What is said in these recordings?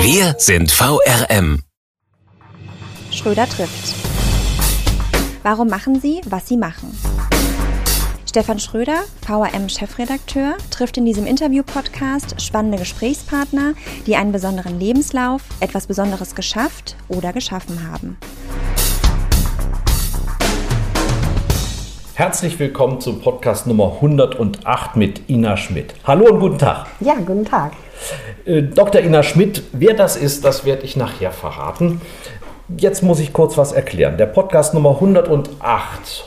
Wir sind VRM. Schröder trifft. Warum machen Sie, was Sie machen? Stefan Schröder, VRM-Chefredakteur, trifft in diesem Interview-Podcast spannende Gesprächspartner, die einen besonderen Lebenslauf, etwas Besonderes geschafft oder geschaffen haben. Herzlich willkommen zum Podcast Nummer 108 mit Ina Schmidt. Hallo und guten Tag. Ja, guten Tag. Äh, Dr. Ina Schmidt, wer das ist, das werde ich nachher verraten. Jetzt muss ich kurz was erklären. Der Podcast Nummer 108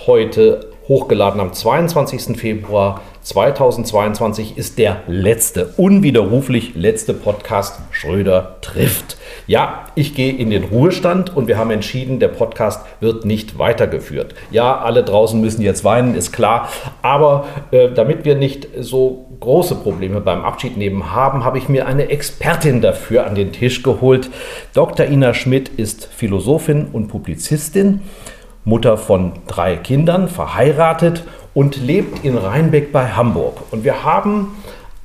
heute hochgeladen am 22. Februar 2022 ist der letzte, unwiderruflich letzte Podcast Schröder trifft. Ja, ich gehe in den Ruhestand und wir haben entschieden, der Podcast wird nicht weitergeführt. Ja, alle draußen müssen jetzt weinen, ist klar. Aber äh, damit wir nicht so große Probleme beim Abschied nehmen haben, habe ich mir eine Expertin dafür an den Tisch geholt. Dr. Ina Schmidt ist Philosophin und Publizistin. Mutter von drei Kindern, verheiratet und lebt in Rheinbeck bei Hamburg. Und wir haben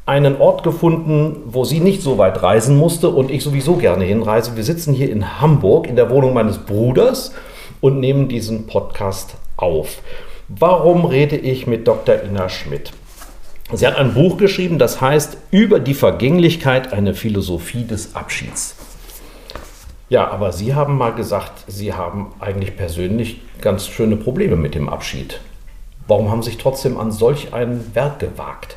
einen Ort gefunden, wo sie nicht so weit reisen musste und ich sowieso gerne hinreise. Wir sitzen hier in Hamburg in der Wohnung meines Bruders und nehmen diesen Podcast auf. Warum rede ich mit Dr. Ina Schmidt? Sie hat ein Buch geschrieben, das heißt Über die Vergänglichkeit eine Philosophie des Abschieds. Ja, aber Sie haben mal gesagt, Sie haben eigentlich persönlich ganz schöne Probleme mit dem Abschied. Warum haben Sie sich trotzdem an solch ein Werk gewagt?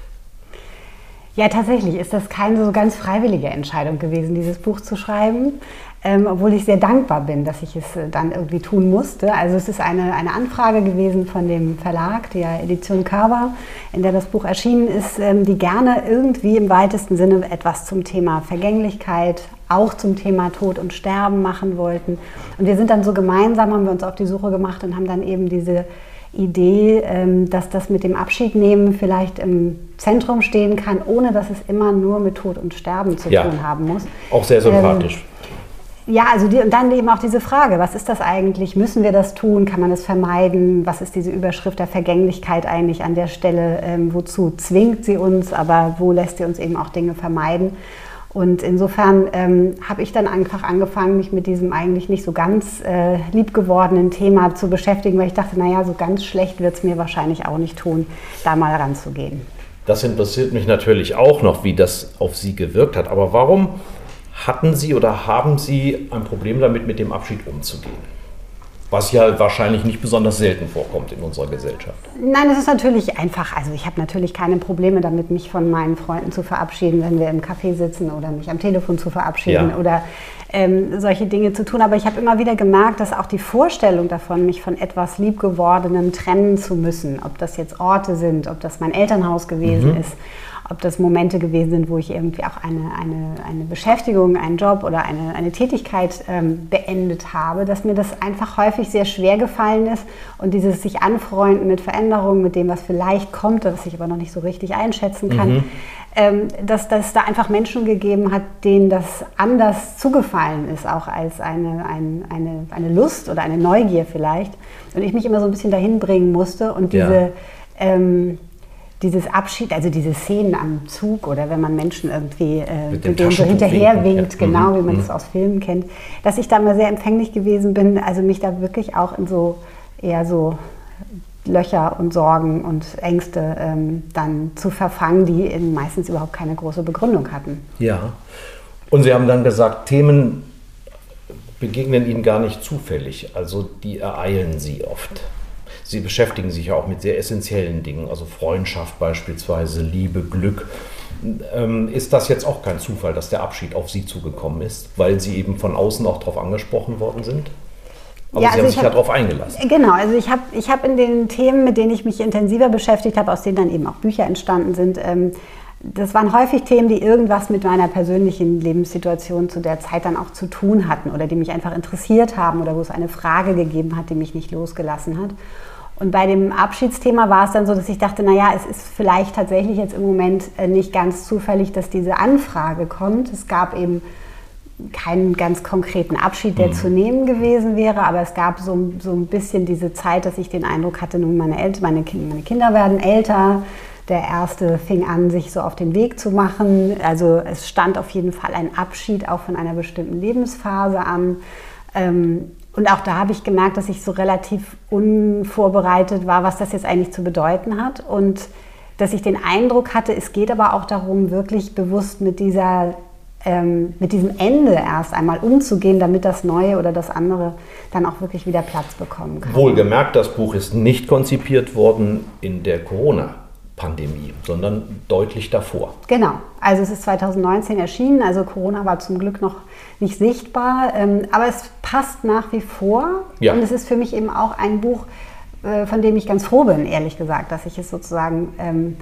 Ja, tatsächlich ist das keine so ganz freiwillige Entscheidung gewesen, dieses Buch zu schreiben, ähm, obwohl ich sehr dankbar bin, dass ich es äh, dann irgendwie tun musste. Also es ist eine, eine Anfrage gewesen von dem Verlag, der Edition Körber, in der das Buch erschienen ist, ähm, die gerne irgendwie im weitesten Sinne etwas zum Thema Vergänglichkeit, auch zum Thema Tod und Sterben machen wollten. Und wir sind dann so gemeinsam, haben wir uns auf die Suche gemacht und haben dann eben diese Idee, ähm, dass das mit dem Abschiednehmen vielleicht im Zentrum stehen kann, ohne dass es immer nur mit Tod und Sterben zu ja, tun haben muss. Auch sehr sympathisch. Ähm, ja, also die, und dann eben auch diese Frage, was ist das eigentlich? Müssen wir das tun? Kann man es vermeiden? Was ist diese Überschrift der Vergänglichkeit eigentlich an der Stelle? Ähm, wozu zwingt sie uns, aber wo lässt sie uns eben auch Dinge vermeiden? Und insofern ähm, habe ich dann einfach angefangen, mich mit diesem eigentlich nicht so ganz äh, liebgewordenen Thema zu beschäftigen, weil ich dachte, naja, so ganz schlecht wird es mir wahrscheinlich auch nicht tun, da mal ranzugehen. Das interessiert mich natürlich auch noch, wie das auf Sie gewirkt hat. Aber warum hatten Sie oder haben Sie ein Problem damit, mit dem Abschied umzugehen? Was ja wahrscheinlich nicht besonders selten vorkommt in unserer Gesellschaft. Nein, es ist natürlich einfach. Also ich habe natürlich keine Probleme damit, mich von meinen Freunden zu verabschieden, wenn wir im Café sitzen oder mich am Telefon zu verabschieden ja. oder ähm, solche Dinge zu tun. Aber ich habe immer wieder gemerkt, dass auch die Vorstellung davon, mich von etwas Liebgewordenem trennen zu müssen, ob das jetzt Orte sind, ob das mein Elternhaus gewesen mhm. ist, ob das Momente gewesen sind, wo ich irgendwie auch eine, eine, eine Beschäftigung, einen Job oder eine, eine Tätigkeit ähm, beendet habe, dass mir das einfach häufig sehr schwer gefallen ist und dieses sich anfreunden mit Veränderungen, mit dem, was vielleicht kommt, was ich aber noch nicht so richtig einschätzen kann, mhm. ähm, dass das da einfach Menschen gegeben hat, denen das anders zugefallen ist, auch als eine, ein, eine, eine Lust oder eine Neugier vielleicht. Und ich mich immer so ein bisschen dahin bringen musste und diese... Ja. Ähm, dieses Abschied, also diese Szenen am Zug oder wenn man Menschen irgendwie äh, mit, dem so hinterher winkt, ja. genau mhm. wie man mhm. das aus Filmen kennt, dass ich da mal sehr empfänglich gewesen bin, also mich da wirklich auch in so eher so Löcher und Sorgen und Ängste ähm, dann zu verfangen, die meistens überhaupt keine große Begründung hatten. Ja, und Sie haben dann gesagt, Themen begegnen Ihnen gar nicht zufällig, also die ereilen Sie oft. Sie beschäftigen sich ja auch mit sehr essentiellen Dingen, also Freundschaft beispielsweise, Liebe, Glück. Ähm, ist das jetzt auch kein Zufall, dass der Abschied auf Sie zugekommen ist, weil Sie eben von außen auch darauf angesprochen worden sind? Aber ja, Sie also haben sich hab, ja darauf eingelassen. Genau, also ich habe ich hab in den Themen, mit denen ich mich intensiver beschäftigt habe, aus denen dann eben auch Bücher entstanden sind, ähm, das waren häufig Themen, die irgendwas mit meiner persönlichen Lebenssituation zu der Zeit dann auch zu tun hatten oder die mich einfach interessiert haben oder wo es eine Frage gegeben hat, die mich nicht losgelassen hat. Und bei dem Abschiedsthema war es dann so, dass ich dachte, naja, es ist vielleicht tatsächlich jetzt im Moment äh, nicht ganz zufällig, dass diese Anfrage kommt. Es gab eben keinen ganz konkreten Abschied, der mhm. zu nehmen gewesen wäre, aber es gab so, so ein bisschen diese Zeit, dass ich den Eindruck hatte, nun meine, Eltern, meine, meine Kinder werden älter. Der erste fing an, sich so auf den Weg zu machen. Also es stand auf jeden Fall ein Abschied auch von einer bestimmten Lebensphase an. Ähm, und auch da habe ich gemerkt, dass ich so relativ unvorbereitet war, was das jetzt eigentlich zu bedeuten hat. Und dass ich den Eindruck hatte, es geht aber auch darum, wirklich bewusst mit dieser ähm, mit diesem Ende erst einmal umzugehen, damit das Neue oder das andere dann auch wirklich wieder Platz bekommen kann. Wohlgemerkt, das Buch ist nicht konzipiert worden in der Corona-Pandemie, sondern deutlich davor. Genau, also es ist 2019 erschienen, also Corona war zum Glück noch nicht sichtbar, ähm, aber es passt nach wie vor ja. und es ist für mich eben auch ein Buch, äh, von dem ich ganz froh bin, ehrlich gesagt, dass ich es sozusagen ähm,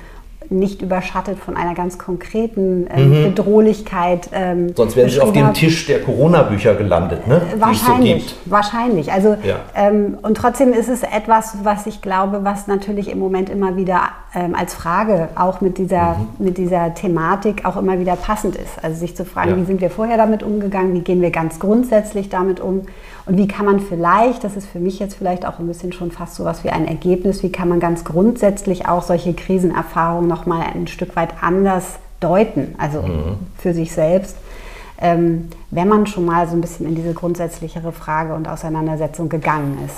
nicht überschattet von einer ganz konkreten ähm, mhm. Bedrohlichkeit. Ähm, Sonst wären Sie auf dem Tisch der Corona-Bücher gelandet, ne? Wahrscheinlich, so wahrscheinlich. Also ja. ähm, und trotzdem ist es etwas, was ich glaube, was natürlich im Moment immer wieder ähm, als Frage auch mit dieser mhm. mit dieser Thematik auch immer wieder passend ist. Also sich zu fragen, ja. wie sind wir vorher damit umgegangen, wie gehen wir ganz grundsätzlich damit um und wie kann man vielleicht, das ist für mich jetzt vielleicht auch ein bisschen schon fast so was wie ein Ergebnis, wie kann man ganz grundsätzlich auch solche Krisenerfahrungen nochmal ein Stück weit anders deuten, also mhm. für sich selbst, ähm, wenn man schon mal so ein bisschen in diese grundsätzlichere Frage und Auseinandersetzung gegangen ist.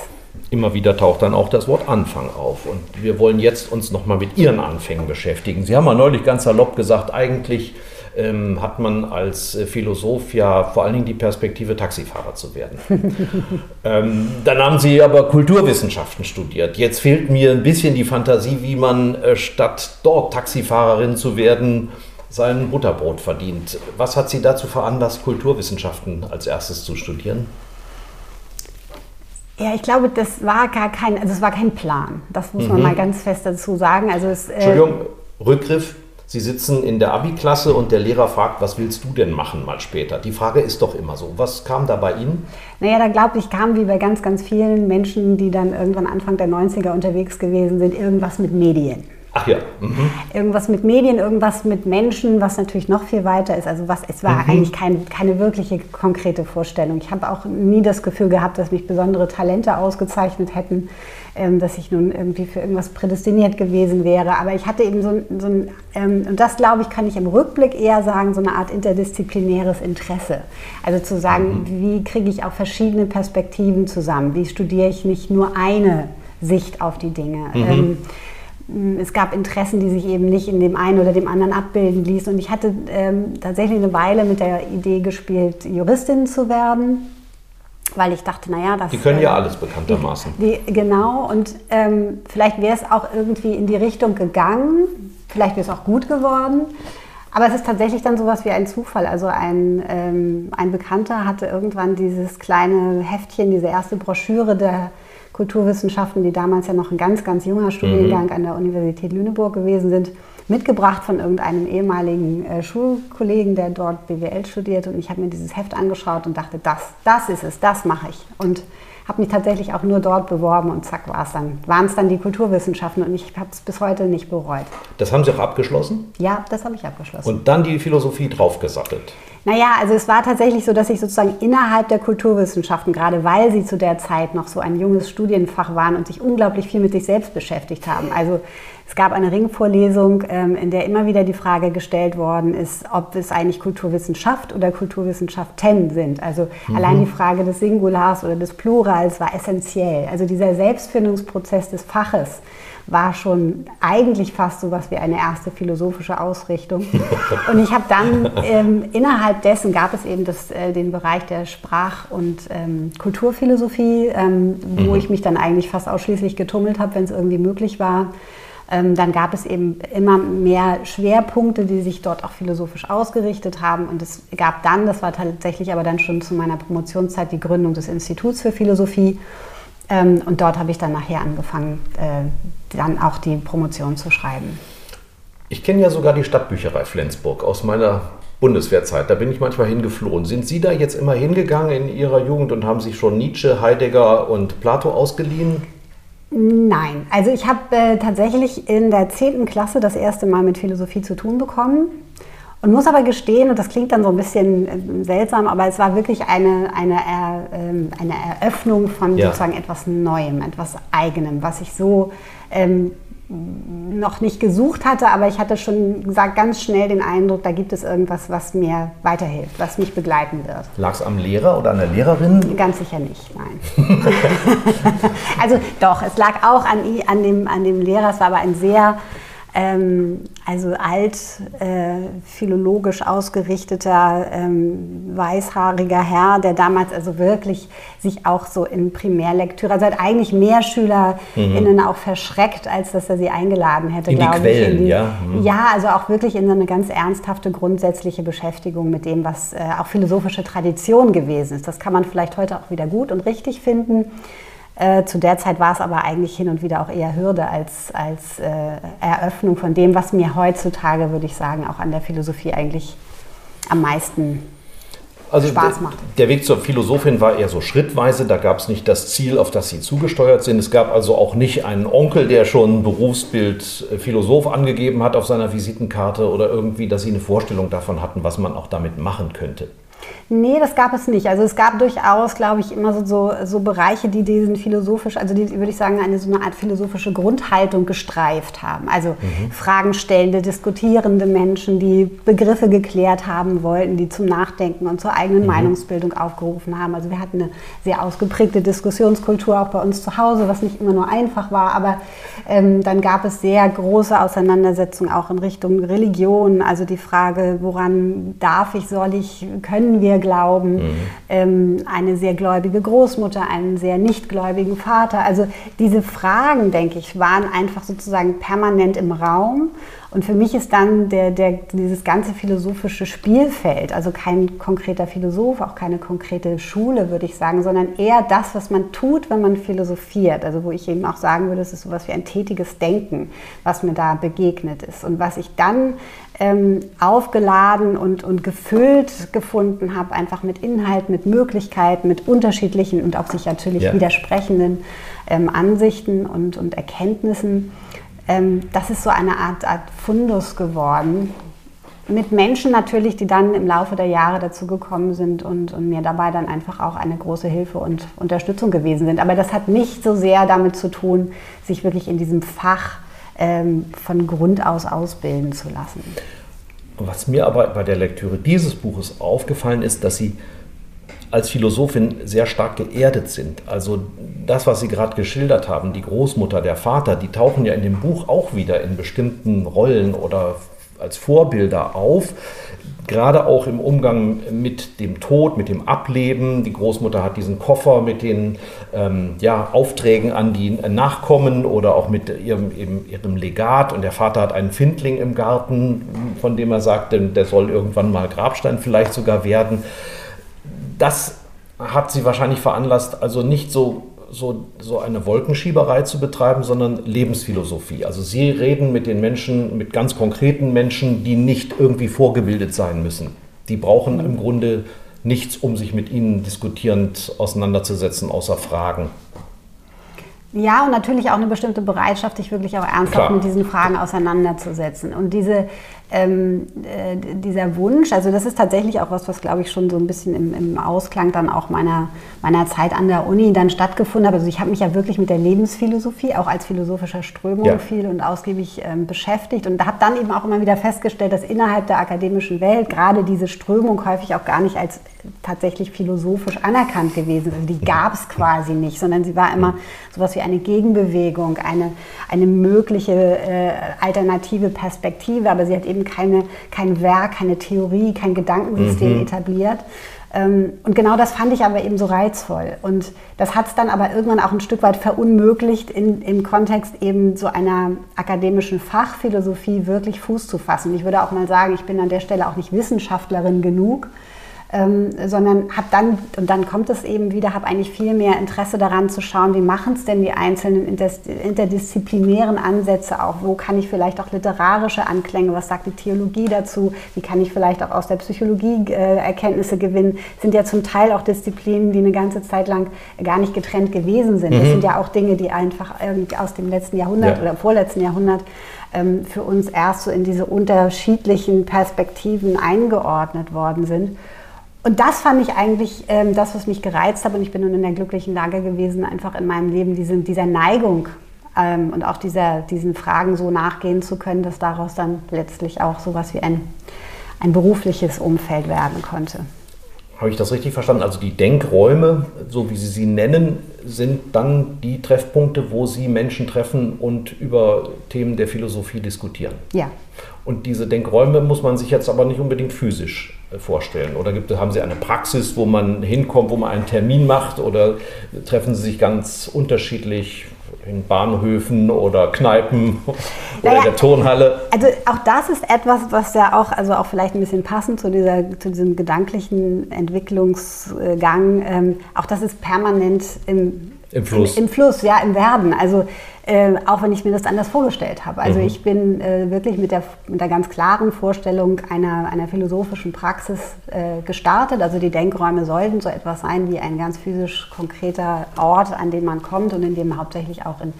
Immer wieder taucht dann auch das Wort Anfang auf. Und wir wollen jetzt uns nochmal mit Ihren Anfängen beschäftigen. Sie haben mal neulich ganz salopp gesagt, eigentlich ähm, hat man als äh, Philosoph ja vor allen Dingen die Perspektive, Taxifahrer zu werden. ähm, dann haben Sie aber Kulturwissenschaften studiert. Jetzt fehlt mir ein bisschen die Fantasie, wie man äh, statt dort Taxifahrerin zu werden, sein Butterbrot verdient. Was hat Sie dazu veranlasst, Kulturwissenschaften als erstes zu studieren? Ja, ich glaube, das war gar kein, also es war kein Plan. Das muss man mhm. mal ganz fest dazu sagen. Also es, äh, Entschuldigung, Rückgriff. Sie sitzen in der Abi-Klasse und der Lehrer fragt, was willst du denn machen mal später? Die Frage ist doch immer so. Was kam da bei Ihnen? Naja, da glaube ich, kam wie bei ganz, ganz vielen Menschen, die dann irgendwann Anfang der 90er unterwegs gewesen sind, irgendwas mit Medien. Ach ja. Mhm. Irgendwas mit Medien, irgendwas mit Menschen, was natürlich noch viel weiter ist. Also was, es war mhm. eigentlich kein, keine wirkliche konkrete Vorstellung. Ich habe auch nie das Gefühl gehabt, dass mich besondere Talente ausgezeichnet hätten. Ähm, dass ich nun irgendwie für irgendwas prädestiniert gewesen wäre. Aber ich hatte eben so, so ein, ähm, und das glaube ich, kann ich im Rückblick eher sagen, so eine Art interdisziplinäres Interesse. Also zu sagen, mhm. wie kriege ich auch verschiedene Perspektiven zusammen? Wie studiere ich nicht nur eine Sicht auf die Dinge? Mhm. Ähm, es gab Interessen, die sich eben nicht in dem einen oder dem anderen abbilden ließen. Und ich hatte ähm, tatsächlich eine Weile mit der Idee gespielt, Juristin zu werden weil ich dachte, naja, das. Die können ja äh, alles bekanntermaßen. Die, die, genau, und ähm, vielleicht wäre es auch irgendwie in die Richtung gegangen, vielleicht wäre es auch gut geworden. Aber es ist tatsächlich dann sowas wie ein Zufall. Also ein, ähm, ein Bekannter hatte irgendwann dieses kleine Heftchen, diese erste Broschüre der Kulturwissenschaften, die damals ja noch ein ganz, ganz junger Studiengang mhm. an der Universität Lüneburg gewesen sind mitgebracht von irgendeinem ehemaligen äh, Schulkollegen, der dort BWL studiert. Und ich habe mir dieses Heft angeschaut und dachte, das, das ist es, das mache ich. Und habe mich tatsächlich auch nur dort beworben und zack war es dann. Waren es dann die Kulturwissenschaften und ich habe es bis heute nicht bereut. Das haben Sie auch abgeschlossen? Ja, das habe ich abgeschlossen. Und dann die Philosophie draufgesattelt? Naja, also es war tatsächlich so, dass ich sozusagen innerhalb der Kulturwissenschaften, gerade weil sie zu der Zeit noch so ein junges Studienfach waren und sich unglaublich viel mit sich selbst beschäftigt haben. Also es gab eine Ringvorlesung, ähm, in der immer wieder die Frage gestellt worden ist, ob es eigentlich Kulturwissenschaft oder Kulturwissenschaften sind. Also mhm. allein die Frage des Singulars oder des Plurals war essentiell. Also dieser Selbstfindungsprozess des Faches war schon eigentlich fast so was wie eine erste philosophische Ausrichtung. Und ich habe dann ähm, innerhalb dessen gab es eben das, äh, den Bereich der Sprach- und ähm, Kulturphilosophie, ähm, wo mhm. ich mich dann eigentlich fast ausschließlich getummelt habe, wenn es irgendwie möglich war. Ähm, dann gab es eben immer mehr Schwerpunkte, die sich dort auch philosophisch ausgerichtet haben. Und es gab dann, das war tatsächlich aber dann schon zu meiner Promotionszeit, die Gründung des Instituts für Philosophie. Ähm, und dort habe ich dann nachher angefangen, äh, dann auch die Promotion zu schreiben. Ich kenne ja sogar die Stadtbücherei Flensburg aus meiner Bundeswehrzeit. Da bin ich manchmal hingeflohen. Sind Sie da jetzt immer hingegangen in Ihrer Jugend und haben sich schon Nietzsche, Heidegger und Plato ausgeliehen? Nein, also ich habe äh, tatsächlich in der 10. Klasse das erste Mal mit Philosophie zu tun bekommen und muss aber gestehen, und das klingt dann so ein bisschen äh, seltsam, aber es war wirklich eine, eine, er, ähm, eine Eröffnung von ja. sozusagen etwas Neuem, etwas Eigenem, was ich so ähm, noch nicht gesucht hatte, aber ich hatte schon gesagt, ganz schnell den Eindruck, da gibt es irgendwas, was mir weiterhilft, was mich begleiten wird. Lag es am Lehrer oder an der Lehrerin? Ganz sicher nicht, nein. also doch, es lag auch an, an, dem, an dem Lehrer, es war aber ein sehr ähm, also alt, äh, philologisch ausgerichteter, ähm, weißhaariger Herr, der damals also wirklich sich auch so in Primärlektüre, also hat eigentlich mehr SchülerInnen mhm. auch verschreckt, als dass er sie eingeladen hätte, glaube ich. Quellen, die, ja. Mhm. Ja, also auch wirklich in so eine ganz ernsthafte grundsätzliche Beschäftigung mit dem, was äh, auch philosophische Tradition gewesen ist. Das kann man vielleicht heute auch wieder gut und richtig finden. Äh, zu der Zeit war es aber eigentlich hin und wieder auch eher Hürde als, als äh, Eröffnung von dem, was mir heutzutage, würde ich sagen, auch an der Philosophie eigentlich am meisten also Spaß macht. Der Weg zur Philosophin war eher so schrittweise. Da gab es nicht das Ziel, auf das Sie zugesteuert sind. Es gab also auch nicht einen Onkel, der schon Berufsbild äh, Philosoph angegeben hat auf seiner Visitenkarte oder irgendwie, dass Sie eine Vorstellung davon hatten, was man auch damit machen könnte. Nee, das gab es nicht. Also es gab durchaus, glaube ich, immer so, so, so, Bereiche, die diesen philosophisch, also die, würde ich sagen, eine so eine Art philosophische Grundhaltung gestreift haben. Also mhm. Fragen stellende, diskutierende Menschen, die Begriffe geklärt haben wollten, die zum Nachdenken und zur eigenen mhm. Meinungsbildung aufgerufen haben. Also wir hatten eine sehr ausgeprägte Diskussionskultur auch bei uns zu Hause, was nicht immer nur einfach war, aber ähm, dann gab es sehr große Auseinandersetzungen auch in Richtung Religion. Also die Frage, woran darf ich, soll ich, können wir glauben, mhm. ähm, eine sehr gläubige Großmutter, einen sehr nichtgläubigen Vater. Also diese Fragen, denke ich, waren einfach sozusagen permanent im Raum. Und für mich ist dann der, der, dieses ganze philosophische Spielfeld, also kein konkreter Philosoph, auch keine konkrete Schule, würde ich sagen, sondern eher das, was man tut, wenn man philosophiert. Also wo ich eben auch sagen würde, es ist sowas wie ein tätiges Denken, was mir da begegnet ist. Und was ich dann ähm, aufgeladen und, und gefüllt gefunden habe, einfach mit Inhalt, mit Möglichkeiten, mit unterschiedlichen und auch sich natürlich ja. widersprechenden ähm, Ansichten und, und Erkenntnissen. Ähm, das ist so eine Art, Art Fundus geworden. Mit Menschen natürlich, die dann im Laufe der Jahre dazugekommen sind und, und mir dabei dann einfach auch eine große Hilfe und Unterstützung gewesen sind. Aber das hat nicht so sehr damit zu tun, sich wirklich in diesem Fach ähm, von Grund aus ausbilden zu lassen. Was mir aber bei der Lektüre dieses Buches aufgefallen ist, dass Sie als Philosophin sehr stark geerdet sind. Also das, was Sie gerade geschildert haben, die Großmutter, der Vater, die tauchen ja in dem Buch auch wieder in bestimmten Rollen oder als Vorbilder auf gerade auch im Umgang mit dem Tod, mit dem Ableben. Die Großmutter hat diesen Koffer mit den ähm, ja, Aufträgen an die Nachkommen oder auch mit ihrem, ihrem Legat. Und der Vater hat einen Findling im Garten, von dem er sagt, der soll irgendwann mal Grabstein vielleicht sogar werden. Das hat sie wahrscheinlich veranlasst, also nicht so so, so eine Wolkenschieberei zu betreiben, sondern Lebensphilosophie. Also Sie reden mit den Menschen, mit ganz konkreten Menschen, die nicht irgendwie vorgebildet sein müssen. Die brauchen im Grunde nichts, um sich mit ihnen diskutierend auseinanderzusetzen, außer Fragen. Ja, und natürlich auch eine bestimmte Bereitschaft, sich wirklich auch ernsthaft Klar. mit diesen Fragen auseinanderzusetzen. Und diese, ähm, äh, dieser Wunsch, also das ist tatsächlich auch was, was glaube ich schon so ein bisschen im, im, Ausklang dann auch meiner, meiner Zeit an der Uni dann stattgefunden hat. Also ich habe mich ja wirklich mit der Lebensphilosophie, auch als philosophischer Strömung ja. viel und ausgiebig ähm, beschäftigt und habe dann eben auch immer wieder festgestellt, dass innerhalb der akademischen Welt gerade diese Strömung häufig auch gar nicht als tatsächlich philosophisch anerkannt gewesen ist. Also die gab es quasi nicht, sondern sie war immer sowas wie eine Gegenbewegung, eine, eine mögliche äh, alternative Perspektive, aber sie hat eben eben keine, kein Werk, keine Theorie, kein Gedankensystem mhm. etabliert. Ähm, und genau das fand ich aber eben so reizvoll. Und das hat es dann aber irgendwann auch ein Stück weit verunmöglicht, in, im Kontext eben so einer akademischen Fachphilosophie wirklich Fuß zu fassen. Ich würde auch mal sagen, ich bin an der Stelle auch nicht Wissenschaftlerin genug, ähm, sondern habe dann, und dann kommt es eben wieder, habe eigentlich viel mehr Interesse daran zu schauen, wie machen es denn die einzelnen interdisziplinären Ansätze auch, wo kann ich vielleicht auch literarische Anklänge, was sagt die Theologie dazu, wie kann ich vielleicht auch aus der Psychologie äh, Erkenntnisse gewinnen, sind ja zum Teil auch Disziplinen, die eine ganze Zeit lang gar nicht getrennt gewesen sind. Mhm. Das sind ja auch Dinge, die einfach aus dem letzten Jahrhundert ja. oder vorletzten Jahrhundert ähm, für uns erst so in diese unterschiedlichen Perspektiven eingeordnet worden sind. Und das fand ich eigentlich ähm, das, was mich gereizt hat. Und ich bin nun in der glücklichen Lage gewesen, einfach in meinem Leben diese, dieser Neigung ähm, und auch dieser, diesen Fragen so nachgehen zu können, dass daraus dann letztlich auch sowas wie ein, ein berufliches Umfeld werden konnte. Habe ich das richtig verstanden? Also die Denkräume, so wie Sie sie nennen, sind dann die Treffpunkte, wo Sie Menschen treffen und über Themen der Philosophie diskutieren. Ja. Und diese Denkräume muss man sich jetzt aber nicht unbedingt physisch vorstellen. Oder gibt, haben Sie eine Praxis, wo man hinkommt, wo man einen Termin macht? Oder treffen Sie sich ganz unterschiedlich in Bahnhöfen oder Kneipen oder naja, in der Turnhalle. Also auch das ist etwas, was ja auch, also auch vielleicht ein bisschen passend zu, dieser, zu diesem gedanklichen Entwicklungsgang, ähm, auch das ist permanent im, Im Fluss. Im, Im, Fluss, ja, im Werden. Also äh, auch wenn ich mir das anders vorgestellt habe. Also mhm. ich bin äh, wirklich mit der, mit der ganz klaren Vorstellung einer, einer philosophischen Praxis äh, gestartet. Also die Denkräume sollten so etwas sein wie ein ganz physisch konkreter Ort, an den man kommt und in dem hauptsächlich auch in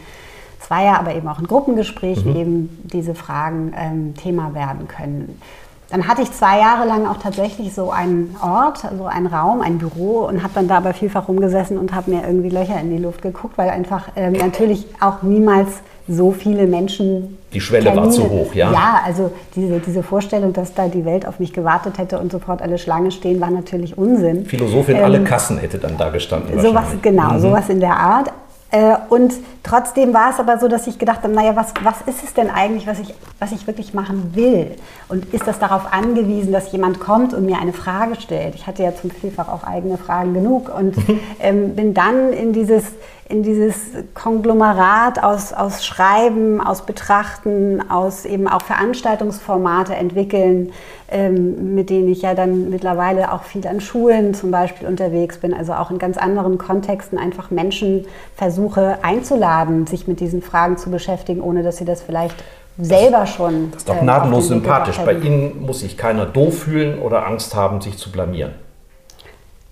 Zweier, aber eben auch in Gruppengesprächen mhm. eben diese Fragen ähm, Thema werden können. Dann hatte ich zwei Jahre lang auch tatsächlich so einen Ort, so einen Raum, ein Büro und habe dann da aber vielfach rumgesessen und habe mir irgendwie Löcher in die Luft geguckt, weil einfach ähm, natürlich auch niemals so viele Menschen. Die Schwelle Termine, war zu hoch, ja? Ja, also diese, diese Vorstellung, dass da die Welt auf mich gewartet hätte und sofort alle Schlange stehen, war natürlich Unsinn. Philosophin, ähm, alle Kassen hätte dann da gestanden. Sowas, genau, mhm. sowas in der Art. Äh, und trotzdem war es aber so, dass ich gedacht habe, naja, was, was ist es denn eigentlich, was ich, was ich wirklich machen will? Und ist das darauf angewiesen, dass jemand kommt und mir eine Frage stellt? Ich hatte ja zum Vielfach auch eigene Fragen genug und ähm, bin dann in dieses in dieses Konglomerat aus, aus Schreiben, aus Betrachten, aus eben auch Veranstaltungsformate entwickeln, ähm, mit denen ich ja dann mittlerweile auch viel an Schulen zum Beispiel unterwegs bin, also auch in ganz anderen Kontexten einfach Menschen versuche einzuladen, sich mit diesen Fragen zu beschäftigen, ohne dass sie das vielleicht selber schon. Das ist doch äh, gnadenlos sympathisch. Bei Ihnen muss sich keiner doof fühlen oder Angst haben, sich zu blamieren